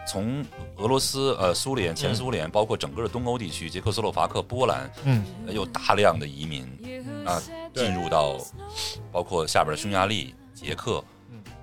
从俄罗斯、呃苏联、前苏联，包括整个的东欧地区，捷克斯洛伐克、波兰，嗯，有大量的移民啊进入到，包括下边的匈牙利、捷克。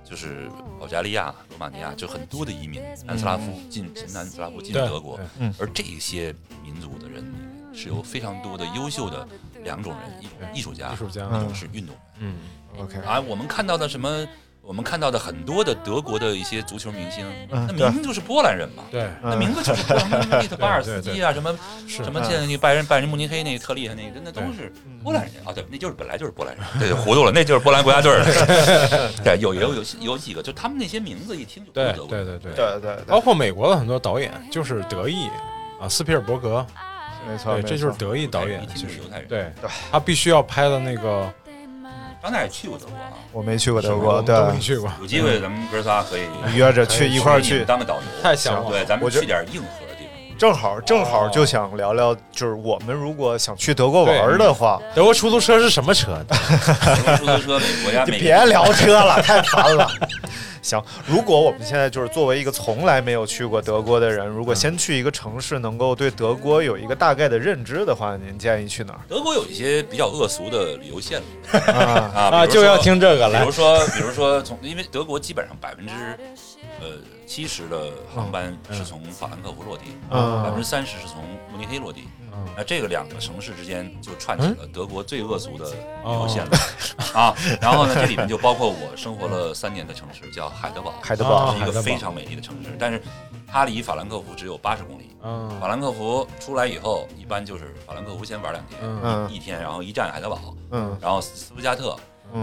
就是保加利亚、罗马尼亚，就很多的移民，南斯拉夫进前南斯拉夫进德国，而这些民族的人里面是有非常多的优秀的两种人，一种艺术家，艺术家，一种是运动员。嗯，OK。啊，我们看到的什么？我们看到的很多的德国的一些足球明星，那明明就是波兰人嘛。对，那名字就是波兰，利特巴尔斯基啊，什么什么现在那拜仁拜仁慕尼黑那个特厉害那个，那都是波兰人啊。对，那就是本来就是波兰人。对，糊涂了，那就是波兰国家队的。对，有有有有几个，就他们那些名字一听就对德国。对对对对对，包括美国的很多导演就是德裔啊，斯皮尔伯格，没错，这就是德裔导演。就是犹太人。对，他必须要拍的那个。张大也去过德国啊，我没去过德国，对，没去过。有机会咱们哥仨可以约着去一块儿去当个导游，太香了。对，咱们去点硬核的地方。正好正好就想聊聊，就是我们如果想去德国玩的话，德国出租车是什么车？德国出租车，美国家，别聊车了，太烦了。行，如果我们现在就是作为一个从来没有去过德国的人，如果先去一个城市，能够对德国有一个大概的认知的话，您建议去哪儿？德国有一些比较恶俗的旅游线路啊 啊，就要听这个了。比如说，比如说从，因为德国基本上百分之呃七十的航班是从法兰克福落地，百分之三十是从慕尼黑落地。那这个两个城市之间就串起了德国最恶俗的旅游线路 啊。然后呢，这里面就包括我生活了三年的城市，叫海德堡。海德堡是一个非常美丽的城市，但是它离法兰克福只有八十公里。法兰克福出来以后，一般就是法兰克福先玩两天，一天，然后一站海德堡，然后斯图加特。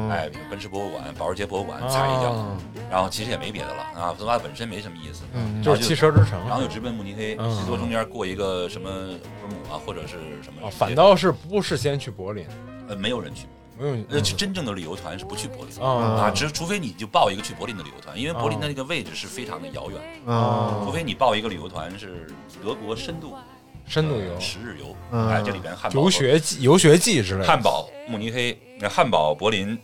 哎，奔驰博物馆、保时捷博物馆踩一脚，然后其实也没别的了啊。斯图加特本身没什么意思，就是汽车之城。然后就直奔慕尼黑，最多中间过一个什么乌尔姆啊，或者是什么。反倒是不是先去柏林？呃，没有人去，没有。呃，真正的旅游团是不去柏林啊，只除非你就报一个去柏林的旅游团，因为柏林的那个位置是非常的遥远啊。除非你报一个旅游团是德国深度。深度游、十日游，哎，这里边汉堡游学记、游学记之类的。汉堡、慕尼黑、汉堡、柏林、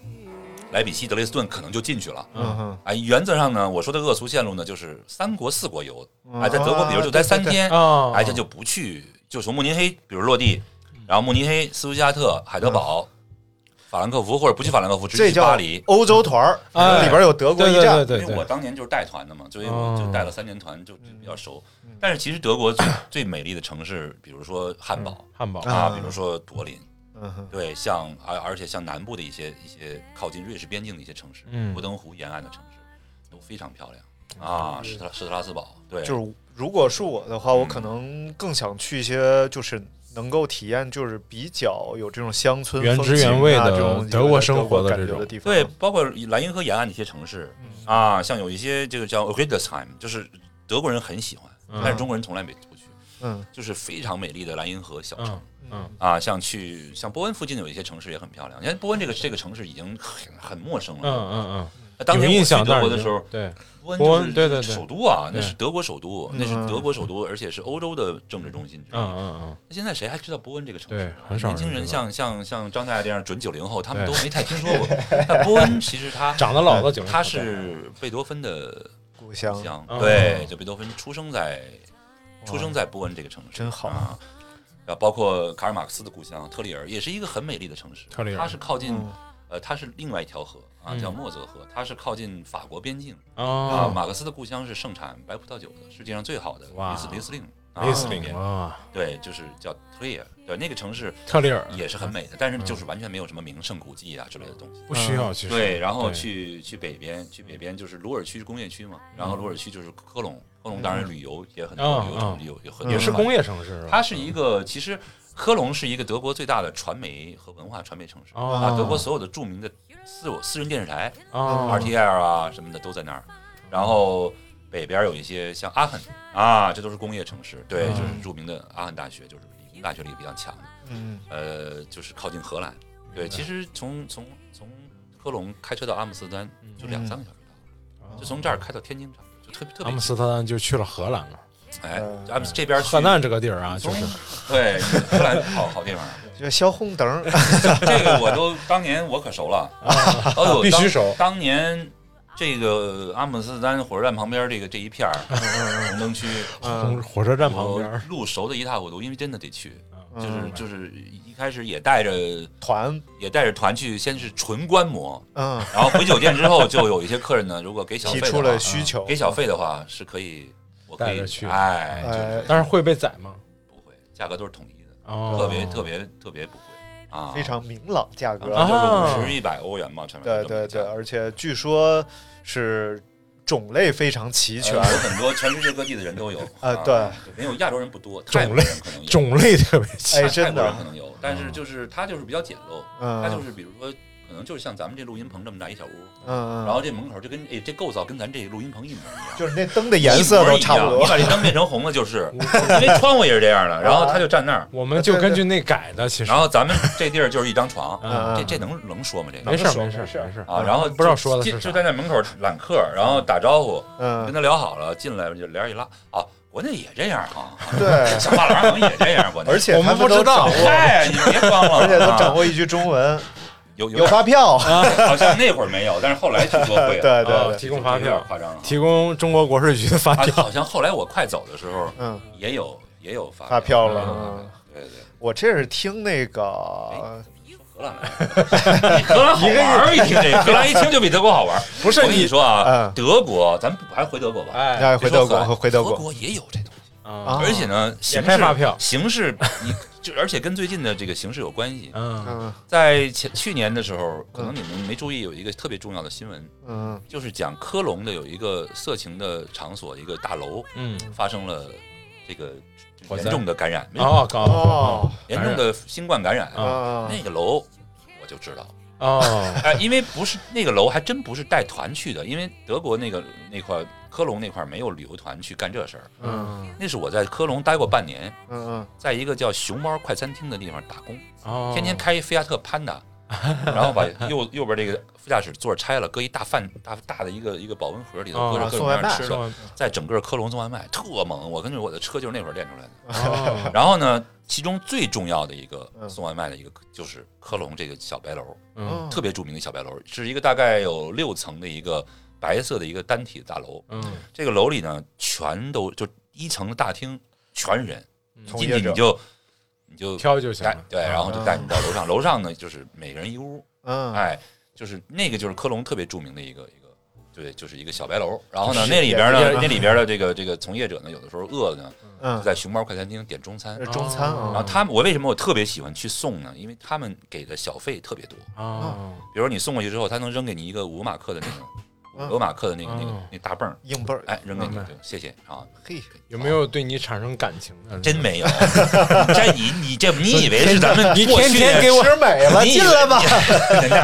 莱比锡、德累斯顿可能就进去了。嗯哼，哎，原则上呢，我说的恶俗线路呢，就是三国四国游。哎，在德国，比如就待三天，哎，这就不去，就从慕尼黑，比如落地，然后慕尼黑、斯图加特、海德堡。法兰克福或者不去法兰克福，直接去巴黎。欧洲团儿里边有德国驿站，因为我当年就是带团的嘛，所以我就带了三年团，就比较熟。但是其实德国最最美丽的城市，比如说汉堡，汉堡。啊，比如说柏林，对，像而而且像南部的一些一些靠近瑞士边境的一些城市，博登湖沿岸的城市都非常漂亮。啊，施特施特拉斯堡。对，就是如果是我的话，我可能更想去一些就是。能够体验就是比较有这种乡村原汁原味的这种德国生活的这种地方，对，包括莱茵河沿岸的一些城市啊，像有一些这个叫 r i d e r s h e i m 就是德国人很喜欢，但是中国人从来没不去，嗯，就是非常美丽的莱茵河小城，嗯啊，像去像波恩附近的有一些城市也很漂亮，因为波恩这个这个城市已经很很陌生了，嗯嗯嗯。当年我去德国的时候，对，波恩对对对，首都啊，那是德国首都，那是德国首都，而且是欧洲的政治中心。嗯嗯嗯。那现在谁还知道波恩这个城市？对，很少。年轻人像像像张大爷这样准九零后，他们都没太听说过。但波恩其实他 长得老他是贝多芬的故乡。对，就贝多芬出生在出生在波恩这个城市，真好啊。然后包括卡尔马克思的故乡特里尔，也是一个很美丽的城市。特里尔，它是靠近。呃，它是另外一条河啊，叫莫泽河，它是靠近法国边境啊。马克思的故乡是盛产白葡萄酒的，世界上最好的雷斯雷斯令，雷斯令啊，对，就是叫特里尔，对，那个城市特里尔也是很美的，但是就是完全没有什么名胜古迹啊之类的东西，不需要其实。对，然后去去北边，去北边就是鲁尔区是工业区嘛，然后鲁尔区就是科隆，科隆当然旅游也很多，旅游有有很也是工业城市，它是一个其实。科隆是一个德国最大的传媒和文化传媒城市啊，德国所有的著名的私私人电视台，RTL 啊什么的都在那儿。然后北边有一些像阿肯啊，这都是工业城市，对，就是著名的阿肯大学，就是理工大学里比较强的。嗯，呃，就是靠近荷兰。对，其实从从从科隆开车到阿姆斯特丹就两三个小时到，就从这儿开到天津场就特别特别。阿姆斯特丹就去了荷兰了。哎，咱们这边河南这个地儿啊，就是对荷兰好好地方，这小红灯，这个我都当年我可熟了，哦，必须熟。当年这个阿姆斯特丹火车站旁边这个这一片儿红灯区，火车站旁边路熟的一塌糊涂，因为真的得去就是就是一开始也带着团，也带着团去，先是纯观摩，嗯，然后回酒店之后，就有一些客人呢，如果给小费提出了需求，给小费的话是可以，我可以去，哎，但是会被宰吗？不会，价格都是统一的，特别特别特别不贵啊，非常明朗价格，就是五十一百欧元嘛，对对对，而且据说是。种类非常齐全，有很多全世界各地的人都有啊，对，没有亚洲人不多，种类可能有，种类特别齐，哎，真的可能有，但是就是它就是比较简陋，它就是比如说。可能就是像咱们这录音棚这么大一小屋，嗯，然后这门口就跟哎这构造跟咱这录音棚一模一样，就是那灯的颜色都差不多。你把这灯变成红的，就是 因为窗户也是这样的，然后他就站那儿，我们就根据那改的。其实，然后咱们这地儿就是一张床，这这能能说吗？这没事没事没事啊。然后不知道说的就在那门口揽客，然后打招呼，跟他聊好了，进来就帘一拉，啊，国内也这样啊？对，小画廊也这样，而且我们不知道，嗨，你别装了，而且都掌握一句中文。有有发票，好像那会儿没有，但是后来听说会。对对，提供发票，夸张了。提供中国国税局的发票。好像后来我快走的时候，嗯，也有也有发发票了。对对，我这是听那个荷兰 来，荷兰好玩一听这个，荷兰一听就比德国好玩。不是，我跟你说啊，德国，咱还回德国吧？哎，回德国，回德国，德国也有这东西啊，而且呢，形式发票，形式你。就而且跟最近的这个形势有关系。嗯，在前去年的时候，可能你们没注意，有一个特别重要的新闻，嗯，就是讲科隆的有一个色情的场所，一个大楼，嗯，发生了这个严重的感染，哦，哦，严重的新冠感染，那个楼我就知道。哦，哎，因为不是那个楼，还真不是带团去的，因为德国那个那块科隆那块没有旅游团去干这事儿。嗯，那是我在科隆待过半年。嗯嗯，在一个叫熊猫快餐厅的地方打工，天天开菲亚特潘达，然后把右右边这个副驾驶座拆了，搁一大饭大大的一个一个保温盒里头，搁着各种各样吃的，在整个科隆送外卖特猛。我跟着我的车就是那会儿练出来的。然后呢？其中最重要的一个送外卖的一个就是科隆这个小白楼，嗯，特别著名的小白楼，是一个大概有六层的一个白色的一个单体的大楼，嗯，这个楼里呢全都就一层的大厅全是人，进去你就你就挑就行，对，然后就带你到楼上，楼上呢就是每个人一屋，嗯，哎，就是那个就是科隆特别著名的一个一个，对，就是一个小白楼，然后呢那里边呢那里边的这个这个从业者呢有的时候饿了呢。就在熊猫快餐厅点中餐，中餐。然后他们，我为什么我特别喜欢去送呢？因为他们给的小费特别多啊。比如你送过去之后，他能扔给你一个五马克的那种。罗马克的那个那个那大泵硬泵哎，扔给你，谢谢啊。嘿，有没有对你产生感情的？真没有。这你你这你以为是咱们？你天天给我吃美了，进来吧。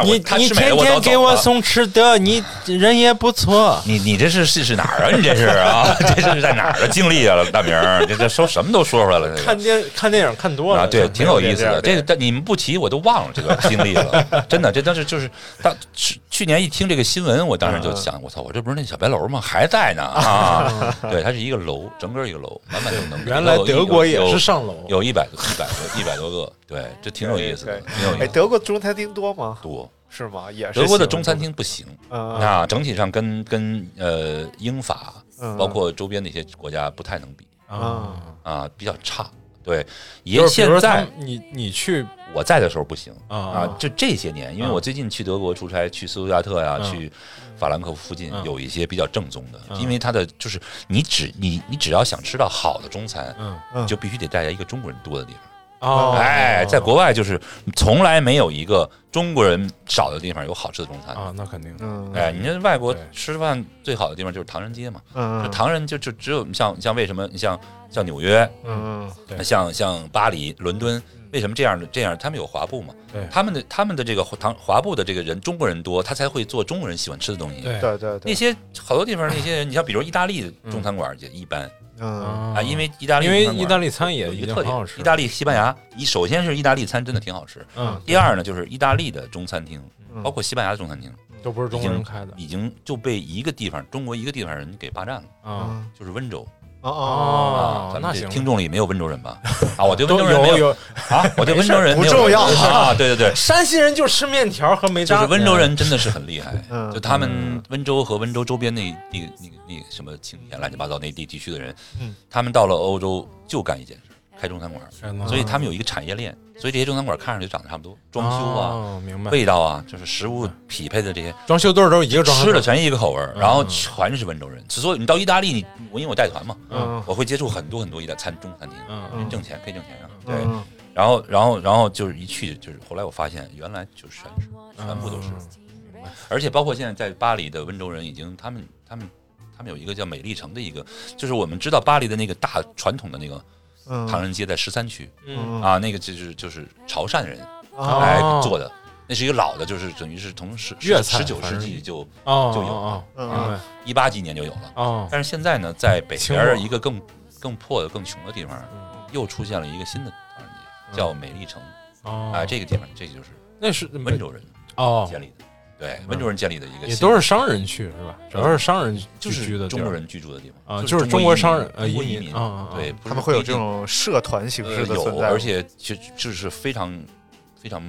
你 你天天给我送吃的，你人也不错。你你这是是是哪儿啊？你这是啊？这是在哪儿的经历啊？大明，这这说什么都说出来了。看电看电影看多了啊，对，挺有意思的。这你们不提我都忘了这个经历了。真的，这当时就是当去去年一听这个新闻，我当时就。想我操，我这不是那小白楼吗？还在呢啊！对，它是一个楼，整个一个楼，满满都能。原来德国也是上楼，有一百一百多一百多个。对，这挺有意思的，挺有意思。哎，德国中餐厅多吗？多是吗？也是。德国的中餐厅不行啊，整体上跟跟呃英法，包括周边的一些国家不太能比啊啊，比较差。对，也现在你你去我在的时候不行啊，就这些年，因为我最近去德国出差，去斯图加特呀，去法兰克福附近有一些比较正宗的，因为它的就是你只你你只要想吃到好的中餐，嗯，就必须得带在一个中国人多的地方。哦，哎，在国外就是从来没有一个中国人少的地方有好吃的中餐。啊，那肯定。嗯，哎，你看外国吃饭最好的地方就是唐人街嘛，嗯，唐人就就只有像像为什么你像像纽约，嗯，像像巴黎、伦敦，为什么这样的这样？他们有华埠嘛，对，他们的他们的这个唐华埠的这个人中国人多，他才会做中国人喜欢吃的东西。对对对，那些好多地方那些人，你像比如意大利的中餐馆也一般。嗯啊，因为意大利，因为意大利餐也一个特点，意大利、西班牙，一首先是意大利餐真的挺好吃。嗯，第二呢，就是意大利的中餐厅，包括西班牙的中餐厅，都不是中国人开的，已经就被一个地方，中国一个地方人给霸占了。啊，就是温州。哦哦，咱们这听众里没有温州人吧？啊，我对温州人没有啊，我对温州人不重要啊。对对对，山西人就吃面条和梅渣。就是温州人真的是很厉害，就他们温州和温州周边那那那那什么青年乱七八糟那地地区的人，他们到了欧洲就干一件事，开中餐馆，所以他们有一个产业链，所以这些中餐馆看上去长得差不多，装修啊，明白，味道啊，就是食物匹配的这些装修都是都是一个装，吃的全一个口味然后全是温州人。所以你到意大利，你我因为我带团嘛，我会接触很多很多意大餐中餐厅，嗯，挣钱可以挣钱啊，对。然后然后然后就是一去就是后来我发现原来就是全是全部都是，而且包括现在在巴黎的温州人已经他们他们。他们有一个叫美丽城的一个，就是我们知道巴黎的那个大传统的那个唐人街在十三区，啊，那个就是就是潮汕人来做的，那是一个老的，就是等于是从十十九世纪就就有了，一八几年就有了，但是现在呢，在北边一个更更破的、更穷的地方，又出现了一个新的唐人街，叫美丽城，啊，这个地方这就是那是温州人哦。建立的。对，温州人建立的一个，也都是商人去是吧？主要是商人就是的中国人居住的地方啊，就是中国商人呃移民啊，对，他们会有这种社团形式的存在，而且就就是非常非常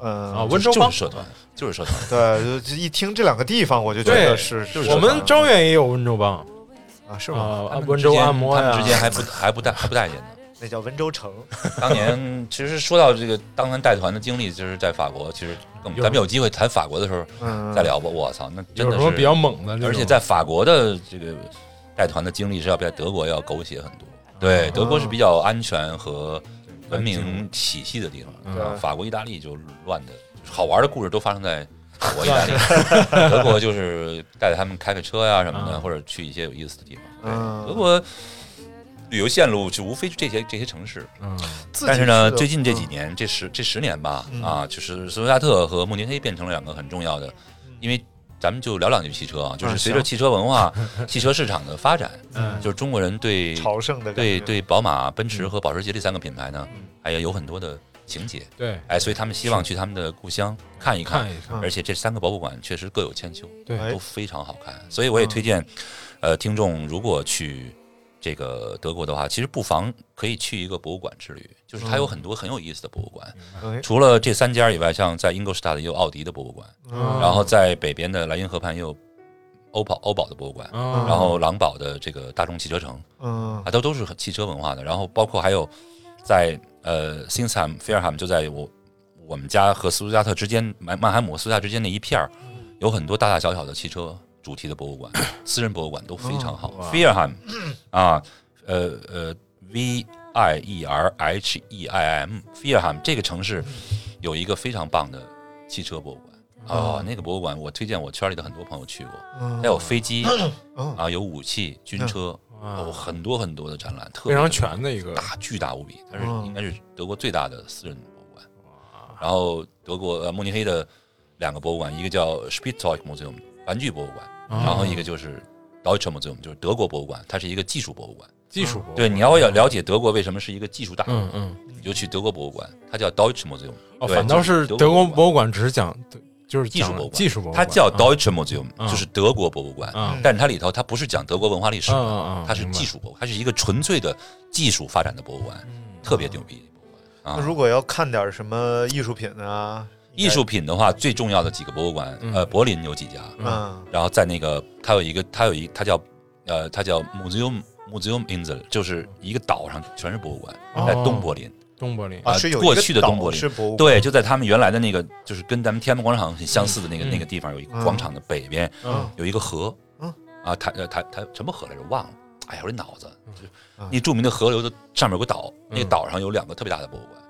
呃啊，温州就是社团，就是社团。对，就一听这两个地方，我就觉得是，就是我们招远也有温州帮啊，是吗？温州按摩呀，之间还不还不带还不待见呢。那叫温州城。当年其实说到这个当年带团的经历，就是在法国。其实更咱们有机会谈法国的时候再聊吧。我操，那真的是比较猛的。而且在法国的这个带团的经历是要比在德国要狗血很多。对，德国是比较安全和文明体系的地方。法国、意大利就乱的，好玩的故事都发生在法国、意大利。德国就是带着他们开开车呀什么的，或者去一些有意思的地方。对德国。旅游线路就无非是这些这些城市，嗯，但是呢，最近这几年这十这十年吧，啊，就是斯图加特和慕尼黑变成了两个很重要的，因为咱们就聊两句汽车啊，就是随着汽车文化、汽车市场的发展，嗯，就是中国人对 朝圣的对对宝马、奔驰和保时捷这三个品牌呢，还有很多的情节，对，哎，所以他们希望去他们的故乡看一看，而且这三个博物馆确实各有千秋，对，都非常好看，所以我也推荐，呃，听众如果去。这个德国的话，其实不妨可以去一个博物馆之旅，就是它有很多很有意思的博物馆。除了这三家以外，像在英格施塔也有奥迪的博物馆，然后在北边的莱茵河畔也有欧宝欧宝的博物馆，然后狼堡的这个大众汽车城，啊，都都是汽车文化的。然后包括还有在呃辛斯坦菲尔汉姆，就在我我们家和斯图加特之间，曼曼海姆斯图加之间那一片儿，有很多大大小小的汽车。主题的博物馆、私人博物馆都非常好。f e r h a m 啊，呃呃，V I E R H E I M，f e r h a m 这个城市有一个非常棒的汽车博物馆。哦，那个博物馆我推荐我圈里的很多朋友去过。还有飞机 啊，有武器、军车，有很多很多的展览，特非常全的一个大巨大无比。它是应该是德国最大的私人博物馆。然后德国呃慕尼黑的两个博物馆，一个叫 Spielzeug Museum。玩具博物馆，然后一个就是 Deutsche Museum，就是德国博物馆，它是一个技术博物馆。技术博物馆对，你要要了解德国为什么是一个技术大国，嗯嗯，你就去德国博物馆，它叫 Deutsche Museum。哦，反倒是德国博物馆只是讲就是技术博物馆，技术博物馆，它叫 Deutsche Museum，就是德国博物馆。但是它里头它不是讲德国文化历史的，它是技术博物馆，它是一个纯粹的技术发展的博物馆，特别牛逼博物馆。那如果要看点什么艺术品啊？艺术品的话，最重要的几个博物馆，呃，柏林有几家，嗯，然后在那个，它有一个，它有一，它叫，呃，它叫 Museum Museum Insel，就是一个岛上全是博物馆，在东柏林，东柏林。啊，是过去的东柏林，是博物馆，对，就在他们原来的那个，就是跟咱们天安门广场很相似的那个那个地方，有一个广场的北边，有一个河，嗯，啊，它呃它它什么河来着？忘了，哎呀，我这脑子，那著名的河流的上面有个岛，那个岛上有两个特别大的博物馆。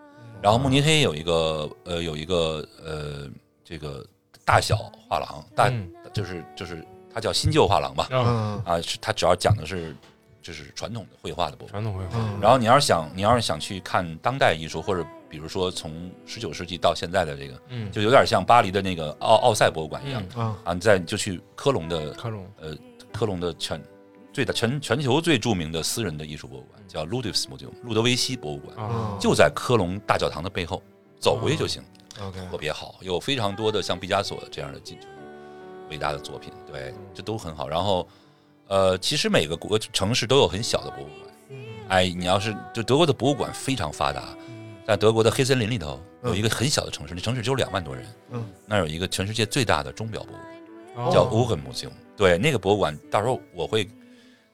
然后慕尼黑有一个呃有一个呃这个大小画廊，大就是就是它叫新旧画廊吧，啊是它主要讲的是就是传统的绘画的部分。传统绘画。然后你要是想你要是想去看当代艺术，或者比如说从十九世纪到现在的这个，就有点像巴黎的那个奥奥赛博物馆一样。啊，你再就去科隆的科隆。呃科隆的全最大全全球最著名的私人的艺术博物馆。叫 Ludwig Museum，路德维希博物馆，就在科隆大教堂的背后，走过去就行。OK，特别好，有非常多的像毕加索这样的进伟大的作品，对，这都很好。然后，呃，其实每个国城市都有很小的博物馆。哎，你要是就德国的博物馆非常发达，在德国的黑森林里头有一个很小的城市，那城市只有两万多人。嗯，那有一个全世界最大的钟表博物馆，叫 Uhren Museum。对，那个博物馆到时候我会。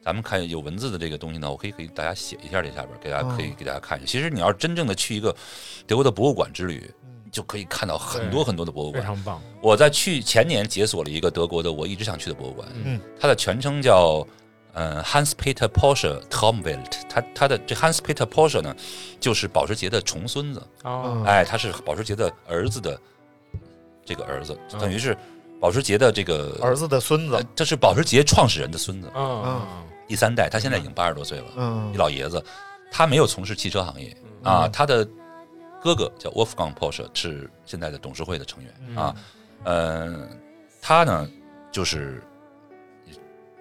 咱们看有文字的这个东西呢，我可以给大家写一下这下边，给大家可以给大家看一下。其实你要真正的去一个德国的博物馆之旅，就可以看到很多很多的博物馆，非常棒。我在去前年解锁了一个德国的我一直想去的博物馆，嗯，它的全称叫呃 Hans Peter Porsche Tomwelt，它它的这 Hans Peter Porsche 呢，就是保时捷的重孙子，哦，哎，他是保时捷的儿子的这个儿子，等于是保时捷的这个儿子的孙子，这是保时捷创始人的孙子，嗯嗯。第三代，他现在已经八十多岁了，嗯，一老爷子，他没有从事汽车行业啊。他的哥哥叫 Wolfgang Porsche，是现在的董事会的成员啊。嗯，他呢，就是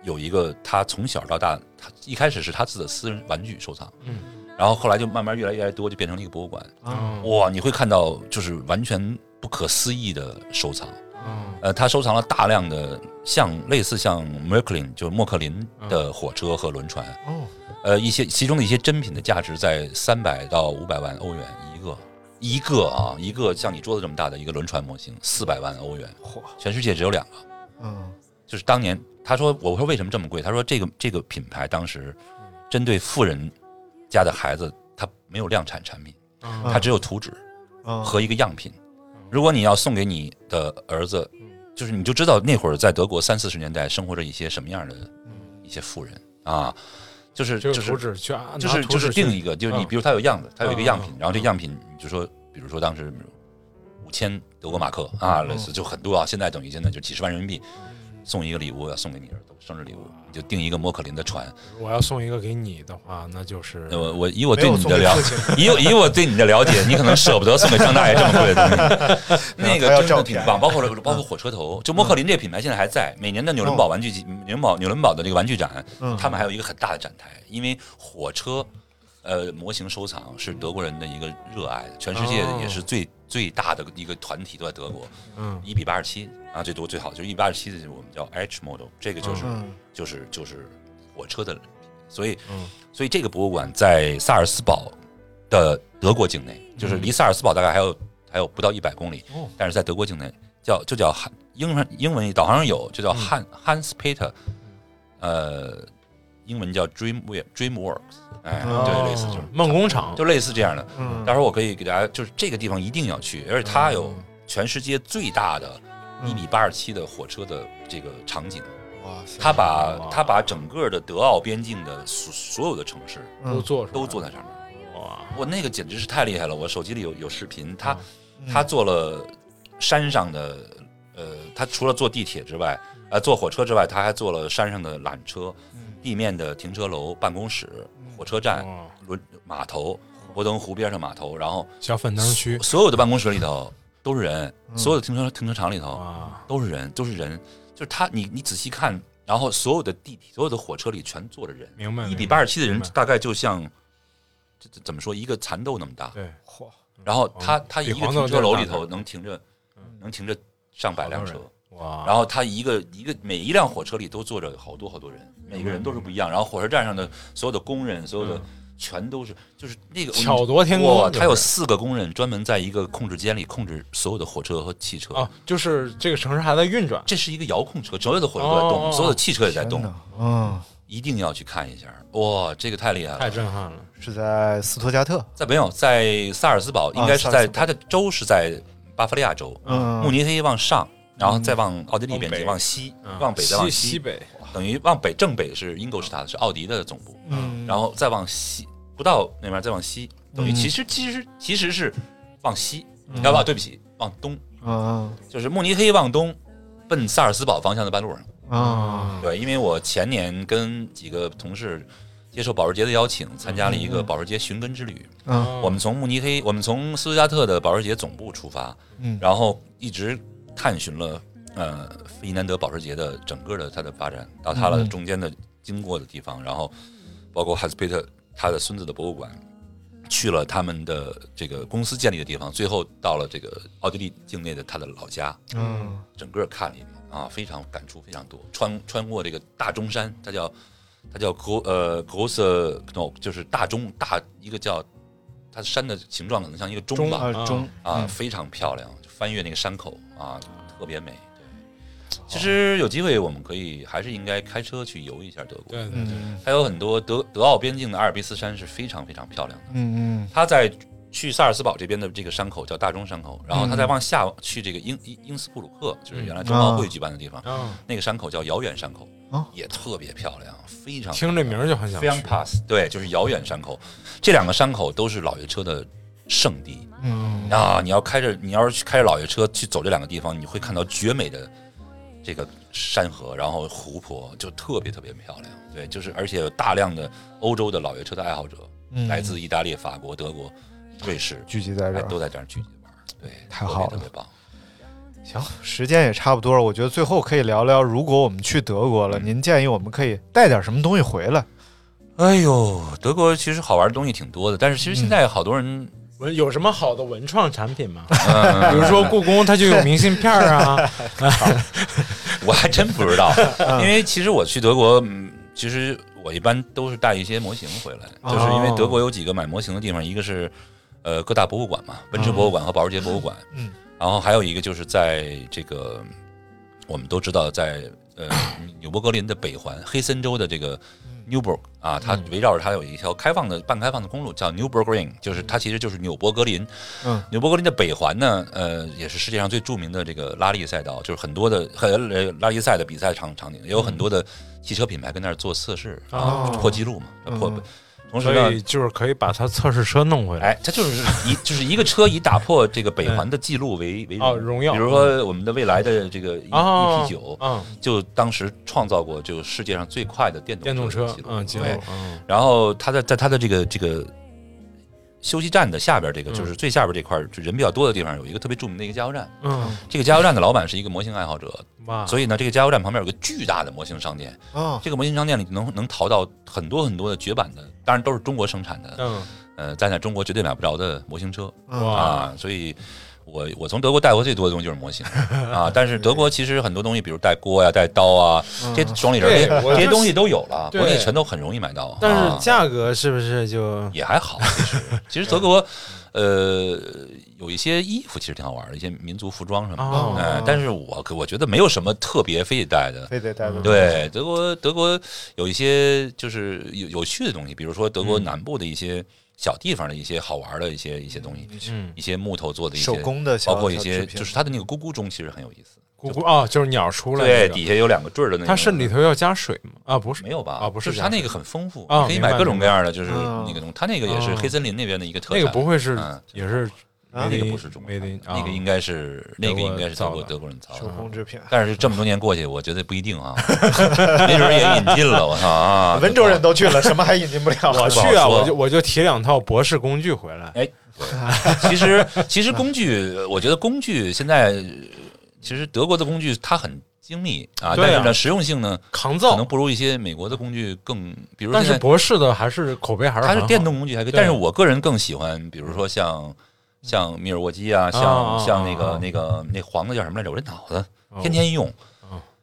有一个他从小到大，他一开始是他自己的私人玩具收藏，嗯，然后后来就慢慢越来越来越多，就变成了一个博物馆。哇，你会看到就是完全不可思议的收藏。呃，他收藏了大量的像类似像 Merklin 就是莫克林的火车和轮船。哦，呃，一些其中的一些珍品的价值在三百到五百万欧元一个，一个啊，一个像你桌子这么大的一个轮船模型，四百万欧元。嚯！全世界只有两个。嗯，就是当年他说，我说为什么这么贵？他说这个这个品牌当时针对富人家的孩子，他没有量产产品，他只有图纸和一个样品。如果你要送给你的儿子，就是你就知道那会儿在德国三四十年代生活着一些什么样的一些富人啊，就是就是就是就是定一个，就是你比如他有样子，他有一个样品，然后这样品就说，比如说当时五千德国马克啊，类似就很多啊，现在等于现在就几十万人民币。送一个礼物要送给你儿子生日礼物，你就订一个莫可林的船。我要送一个给你的话，那就是我我 以我对你的了解，以以我对你的了解，你可能舍不得送给张大爷这么贵的东西。那个真的挺棒，包括包括火车头，就莫克林这个品牌现在还在。每年的纽伦堡玩具纽伦堡纽伦堡的这个玩具展，他们还有一个很大的展台，因为火车。呃，模型收藏是德国人的一个热爱，全世界也是最最大的一个团体都在德国。嗯，一比八十七啊，最多最好就是一比八十七的，我们叫 H model，这个就是就是就是火车的，所以所以这个博物馆在萨尔斯堡的德国境内，就是离萨尔斯堡大概还有还有不到一百公里，但是在德国境内叫就叫汉英文英文导航上有就叫汉 Hans Peter，呃，英文叫 Dream Dreamworks。哎，对，类似就是梦工厂，就类似这样的。嗯，到时候我可以给大家，就是这个地方一定要去，而且它有全世界最大的一米八十七的火车的这个场景。哇塞！他把他把整个的德奥边境的所所有的城市都做都做在上面。哇！我那个简直是太厉害了！我手机里有有视频，他他做了山上的，呃，他除了坐地铁之外，呃，坐火车之外，他还做了山上的缆车、地面的停车楼、办公室。火车站、轮码头、博登湖边上码头，然后小粉灯区，所有的办公室里头都是人，所有的停车停车场里头都是人，都是人。就是他，你你仔细看，然后所有的地铁、所有的火车里全坐着人，明白？一比八十七的人，大概就像这怎么说，一个蚕豆那么大。对，嚯！然后他他一个停车楼里头能停着，能停着上百辆车。哇！然后他一个一个每一辆火车里都坐着好多好多人。每个人都是不一样，然后火车站上的所有的工人，所有的全都是，就是那个巧夺天工。他有四个工人专门在一个控制间里控制所有的火车和汽车。啊，就是这个城市还在运转，这是一个遥控车，所有的火车都在动，所有的汽车也在动。嗯，一定要去看一下，哇，这个太厉害了，太震撼了。是在斯托加特，在没有在萨尔斯堡，应该是在它的州是在巴伐利亚州，慕尼黑往上，然后再往奥地利边境往西，往北再往西。北。等于往北正北是英国是它的是奥迪的总部，嗯，然后再往西不到那边再往西，等于其实其实其实是往西，要不对不起，往东，啊，就是慕尼黑往东，奔萨尔斯堡方向的半路上，啊，对，因为我前年跟几个同事接受保时捷的邀请，参加了一个保时捷寻根之旅，嗯，我们从慕尼黑，我们从斯图加特的保时捷总部出发，嗯，然后一直探寻了。呃，费迪南德保时捷的整个的它的发展，到它的中间的经过的地方，然后包括哈斯佩特他的孙子的博物馆，去了他们的这个公司建立的地方，最后到了这个奥地利境内的他的老家，嗯，整个看了一遍啊，非常感触非常多。穿穿过这个大中山，它叫它叫格呃格瑟 no，就是大中大一个叫它山的形状可能像一个钟吧，钟啊，非常漂亮。翻越那个山口啊，特别美。其实有机会我们可以还是应该开车去游一下德国。对对对，它有很多德德奥边境的阿尔卑斯山是非常非常漂亮的。嗯嗯，它在去萨尔斯堡这边的这个山口叫大钟山口，然后他再往下去这个英英英斯布鲁克，就是原来冬奥会举办的地方，那个山口叫遥远山口，也特别漂亮，非常听这名就很想。非常 pass，对，就是遥远山口，这两个山口都是老爷车的圣地。嗯。啊，你要开着，你要是去开着老爷车去走这两个地方，你会看到绝美的。这个山河，然后湖泊就特别特别漂亮，对，就是而且有大量的欧洲的老爷车的爱好者，来自意大利、法国、德国、瑞士聚集在这儿，都在这儿聚集玩，对，太好了，特别棒。行，时间也差不多了，我觉得最后可以聊聊，如果我们去德国了，您建议我们可以带点什么东西回来？哎呦，德国其实好玩的东西挺多的，但是其实现在好多人。文有什么好的文创产品吗？比如说故宫，它就有明信片啊。我还真不知道，因为其实我去德国，其实我一般都是带一些模型回来，就是因为德国有几个买模型的地方，一个是呃各大博物馆嘛，奔驰博物馆和保时捷博物馆，嗯，然后还有一个就是在这个我们都知道在呃纽博格林的北环黑森州的这个。Newburg 啊，它围绕着它有一条开放的半开放的公路，叫 Newburg Ring，就是它其实就是纽博格林。嗯，纽博格林的北环呢，呃，也是世界上最著名的这个拉力赛道，就是很多的很拉力赛的比赛场场景，也有很多的汽车品牌跟那儿做测试啊，破纪录嘛，破。所以就是可以把它测试车弄回来。哎，它就是一就是一个车以打破这个北环的记录为为荣耀。比如说我们的未来的这个 E P 九，就当时创造过就世界上最快的电动电动车记录。然后它在在它的这个这个。休息站的下边这个就是最下边这块就人比较多的地方，有一个特别著名的一个加油站。嗯，这个加油站的老板是一个模型爱好者，所以呢，这个加油站旁边有个巨大的模型商店。哦，这个模型商店里能能淘到很多很多的绝版的，当然都是中国生产的。嗯，呃，在在中国绝对买不着的模型车。啊，所以。我我从德国带回最多的东西就是模型啊，但是德国其实很多东西，比如带锅呀、带刀啊，这双立人这些东西都有了，国内全都很容易买到。但是价格是不是就 也还好？其实其实德国呃有一些衣服其实挺好玩的，一些民族服装什么的。哎，但是我我觉得没有什么特别非得带的，非得带的。对，德国德国有一些就是有有趣的东西，比如说德国南部的一些。小地方的一些好玩的一些一些东西，嗯，一些木头做的一些手工的，包括一些就是它的那个咕咕钟，其实很有意思。咕咕啊，就是鸟出来，对，底下有两个坠儿的那个。它是里头要加水吗？啊，不是，没有吧？啊，不是，它那个很丰富，可以买各种各样的，就是那个东西。它那个也是黑森林那边的一个特产。那个不会是，也是。那个不是中国，那个应该是那个应该是德国德国人造的手工制品。但是这么多年过去，我觉得不一定啊，没准也引进了。我操啊！温州人都去了，什么还引进不了？我去啊，我就我就提两套博士工具回来。哎，其实其实工具，我觉得工具现在其实德国的工具它很精密啊，但是呢实用性呢抗造可能不如一些美国的工具更。比如但是博士的还是口碑还是它是电动工具还可以，但是我个人更喜欢，比如说像。像米尔沃基啊，像像那个那个那黄的叫什么来着？我这脑子天天用，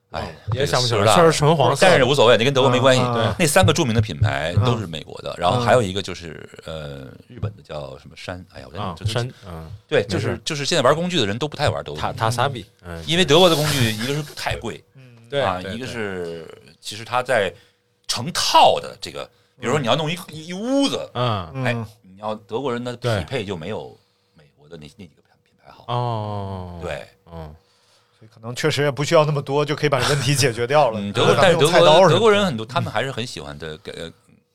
哎，也想不起来，确实纯黄，但是无所谓，那跟德国没关系。那三个著名的品牌都是美国的，然后还有一个就是呃日本的叫什么山？哎呀，我这山，嗯，对，就是就是现在玩工具的人都不太玩德国，塔塔萨比，因为德国的工具一个是太贵，对啊，一个是其实它在成套的这个，比如说你要弄一一屋子，嗯，哎，你要德国人的匹配就没有。的那那几个品品牌好。哦，对，嗯，所以可能确实也不需要那么多，就可以把这问题解决掉了。德国，但是德国德国人很多，他们还是很喜欢的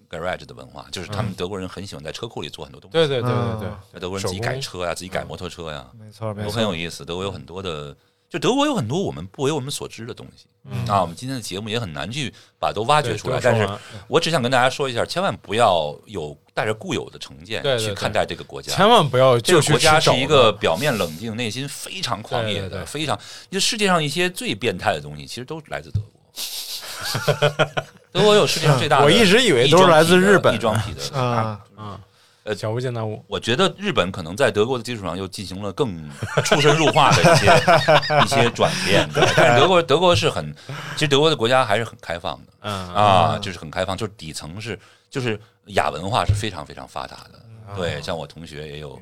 garage 的文化，就是他们德国人很喜欢在车库里做很多东西。对对对对对，德国人自己改车呀，自己改摩托车呀，没错没错，都很有意思。德国有很多的。就德国有很多我们不为我们所知的东西啊，我们今天的节目也很难去把都挖掘出来。但是我只想跟大家说一下，千万不要有带着固有的成见去看待这个国家，千万不要。这个国家是一个表面冷静、内心非常狂野的，非常。就世界上一些最变态的东西，其实都来自德国。德国有世界上最大的，我一直以为都是来自日本易装皮的啊啊。呃，小巫见大巫。我觉得日本可能在德国的基础上又进行了更出神入化的一些 一些转变。但是德国，德国是很，其实德国的国家还是很开放的，嗯啊，就是很开放，就是底层是，就是亚文化是非常非常发达的。对，像我同学也有，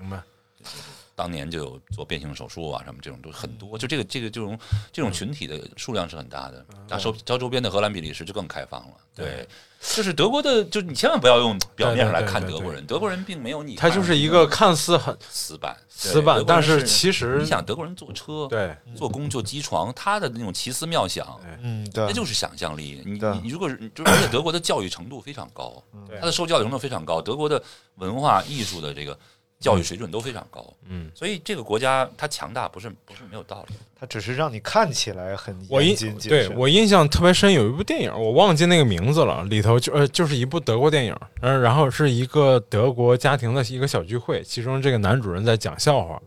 当年就有做变性手术啊，什么这种都很多。就这个这个这种这种群体的数量是很大的。那周交周边的荷兰、比利时就更开放了。对，就是德国的，就是你千万不要用表面上来看德国人，德国人并没有你。他就是一个看似很死板、死板，但是其实你想德国人坐车、对做工就机床，他的那种奇思妙想，嗯，对，那就是想象力。你你如果是就是而且德国的教育程度非常高，他的受教育程度非常高，德国的文化艺术的这个。教育水准都非常高，嗯，所以这个国家它强大不是不是没有道理，它只是让你看起来很我印对我印象特别深，有一部电影我忘记那个名字了，里头就呃就是一部德国电影，嗯，然后是一个德国家庭的一个小聚会，其中这个男主人在讲笑话，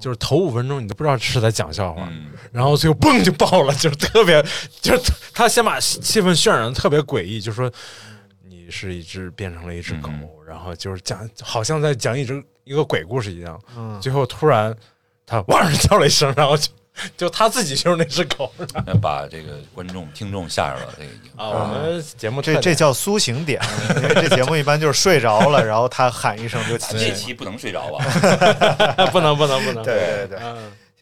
就是头五分钟你都不知道是在讲笑话，然后最后嘣就爆了，就是特别就是他先把气氛渲染的特别诡异，就说你是一只变成了一只狗，然后就是讲好像在讲一只。一个鬼故事一样，最后突然他哇叫了一声，然后就就他自己就是那只狗，把这个观众听众吓着了。这个已经啊，我们节目这这叫苏醒点，因为这节目一般就是睡着了，然后他喊一声就起。这期不能睡着吧？不能不能不能。对对对。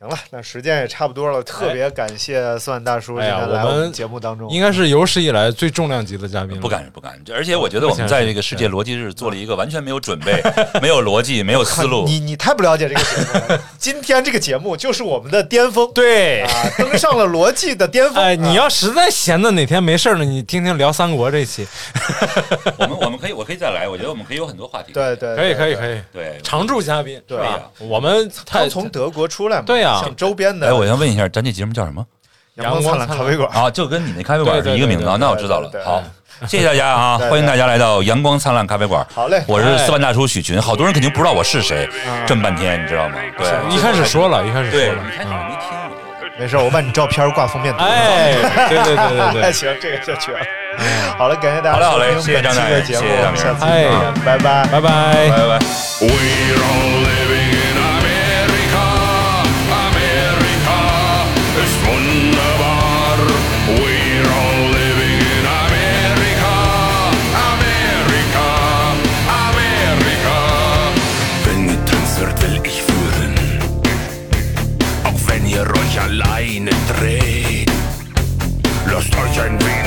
行了，那时间也差不多了。特别感谢算大叔今天来我们节目当中，应该是有史以来最重量级的嘉宾。不敢不敢，而且我觉得我们在这个世界逻辑日做了一个完全没有准备、没有逻辑、没有思路。你你太不了解这个节目了。今天这个节目就是我们的巅峰，对啊，登上了逻辑的巅峰。哎，你要实在闲的哪天没事了，你听听聊三国这期。我们我们可以，我可以再来。我觉得我们可以有很多话题。对对，可以可以可以。对，常驻嘉宾，对吧？我们刚从德国出来嘛，对呀，像周边的。我先问一下，咱这节目叫什么？阳光灿烂咖啡馆啊，就跟你那咖啡馆是一个名字。那我知道了。好，谢谢大家啊！欢迎大家来到阳光灿烂咖啡馆。好嘞，我是四万大叔许群。好多人肯定不知道我是谁，这么半天，你知道吗？对，一开始说了，一开始说了，一开始没听。没事，我把你照片挂封面。哎，对对对对对，行，这个就绝了。好了，感谢大家。好嘞，好嘞，谢谢张大爷，谢谢张明，下次见，拜拜，拜拜，拜拜。urgent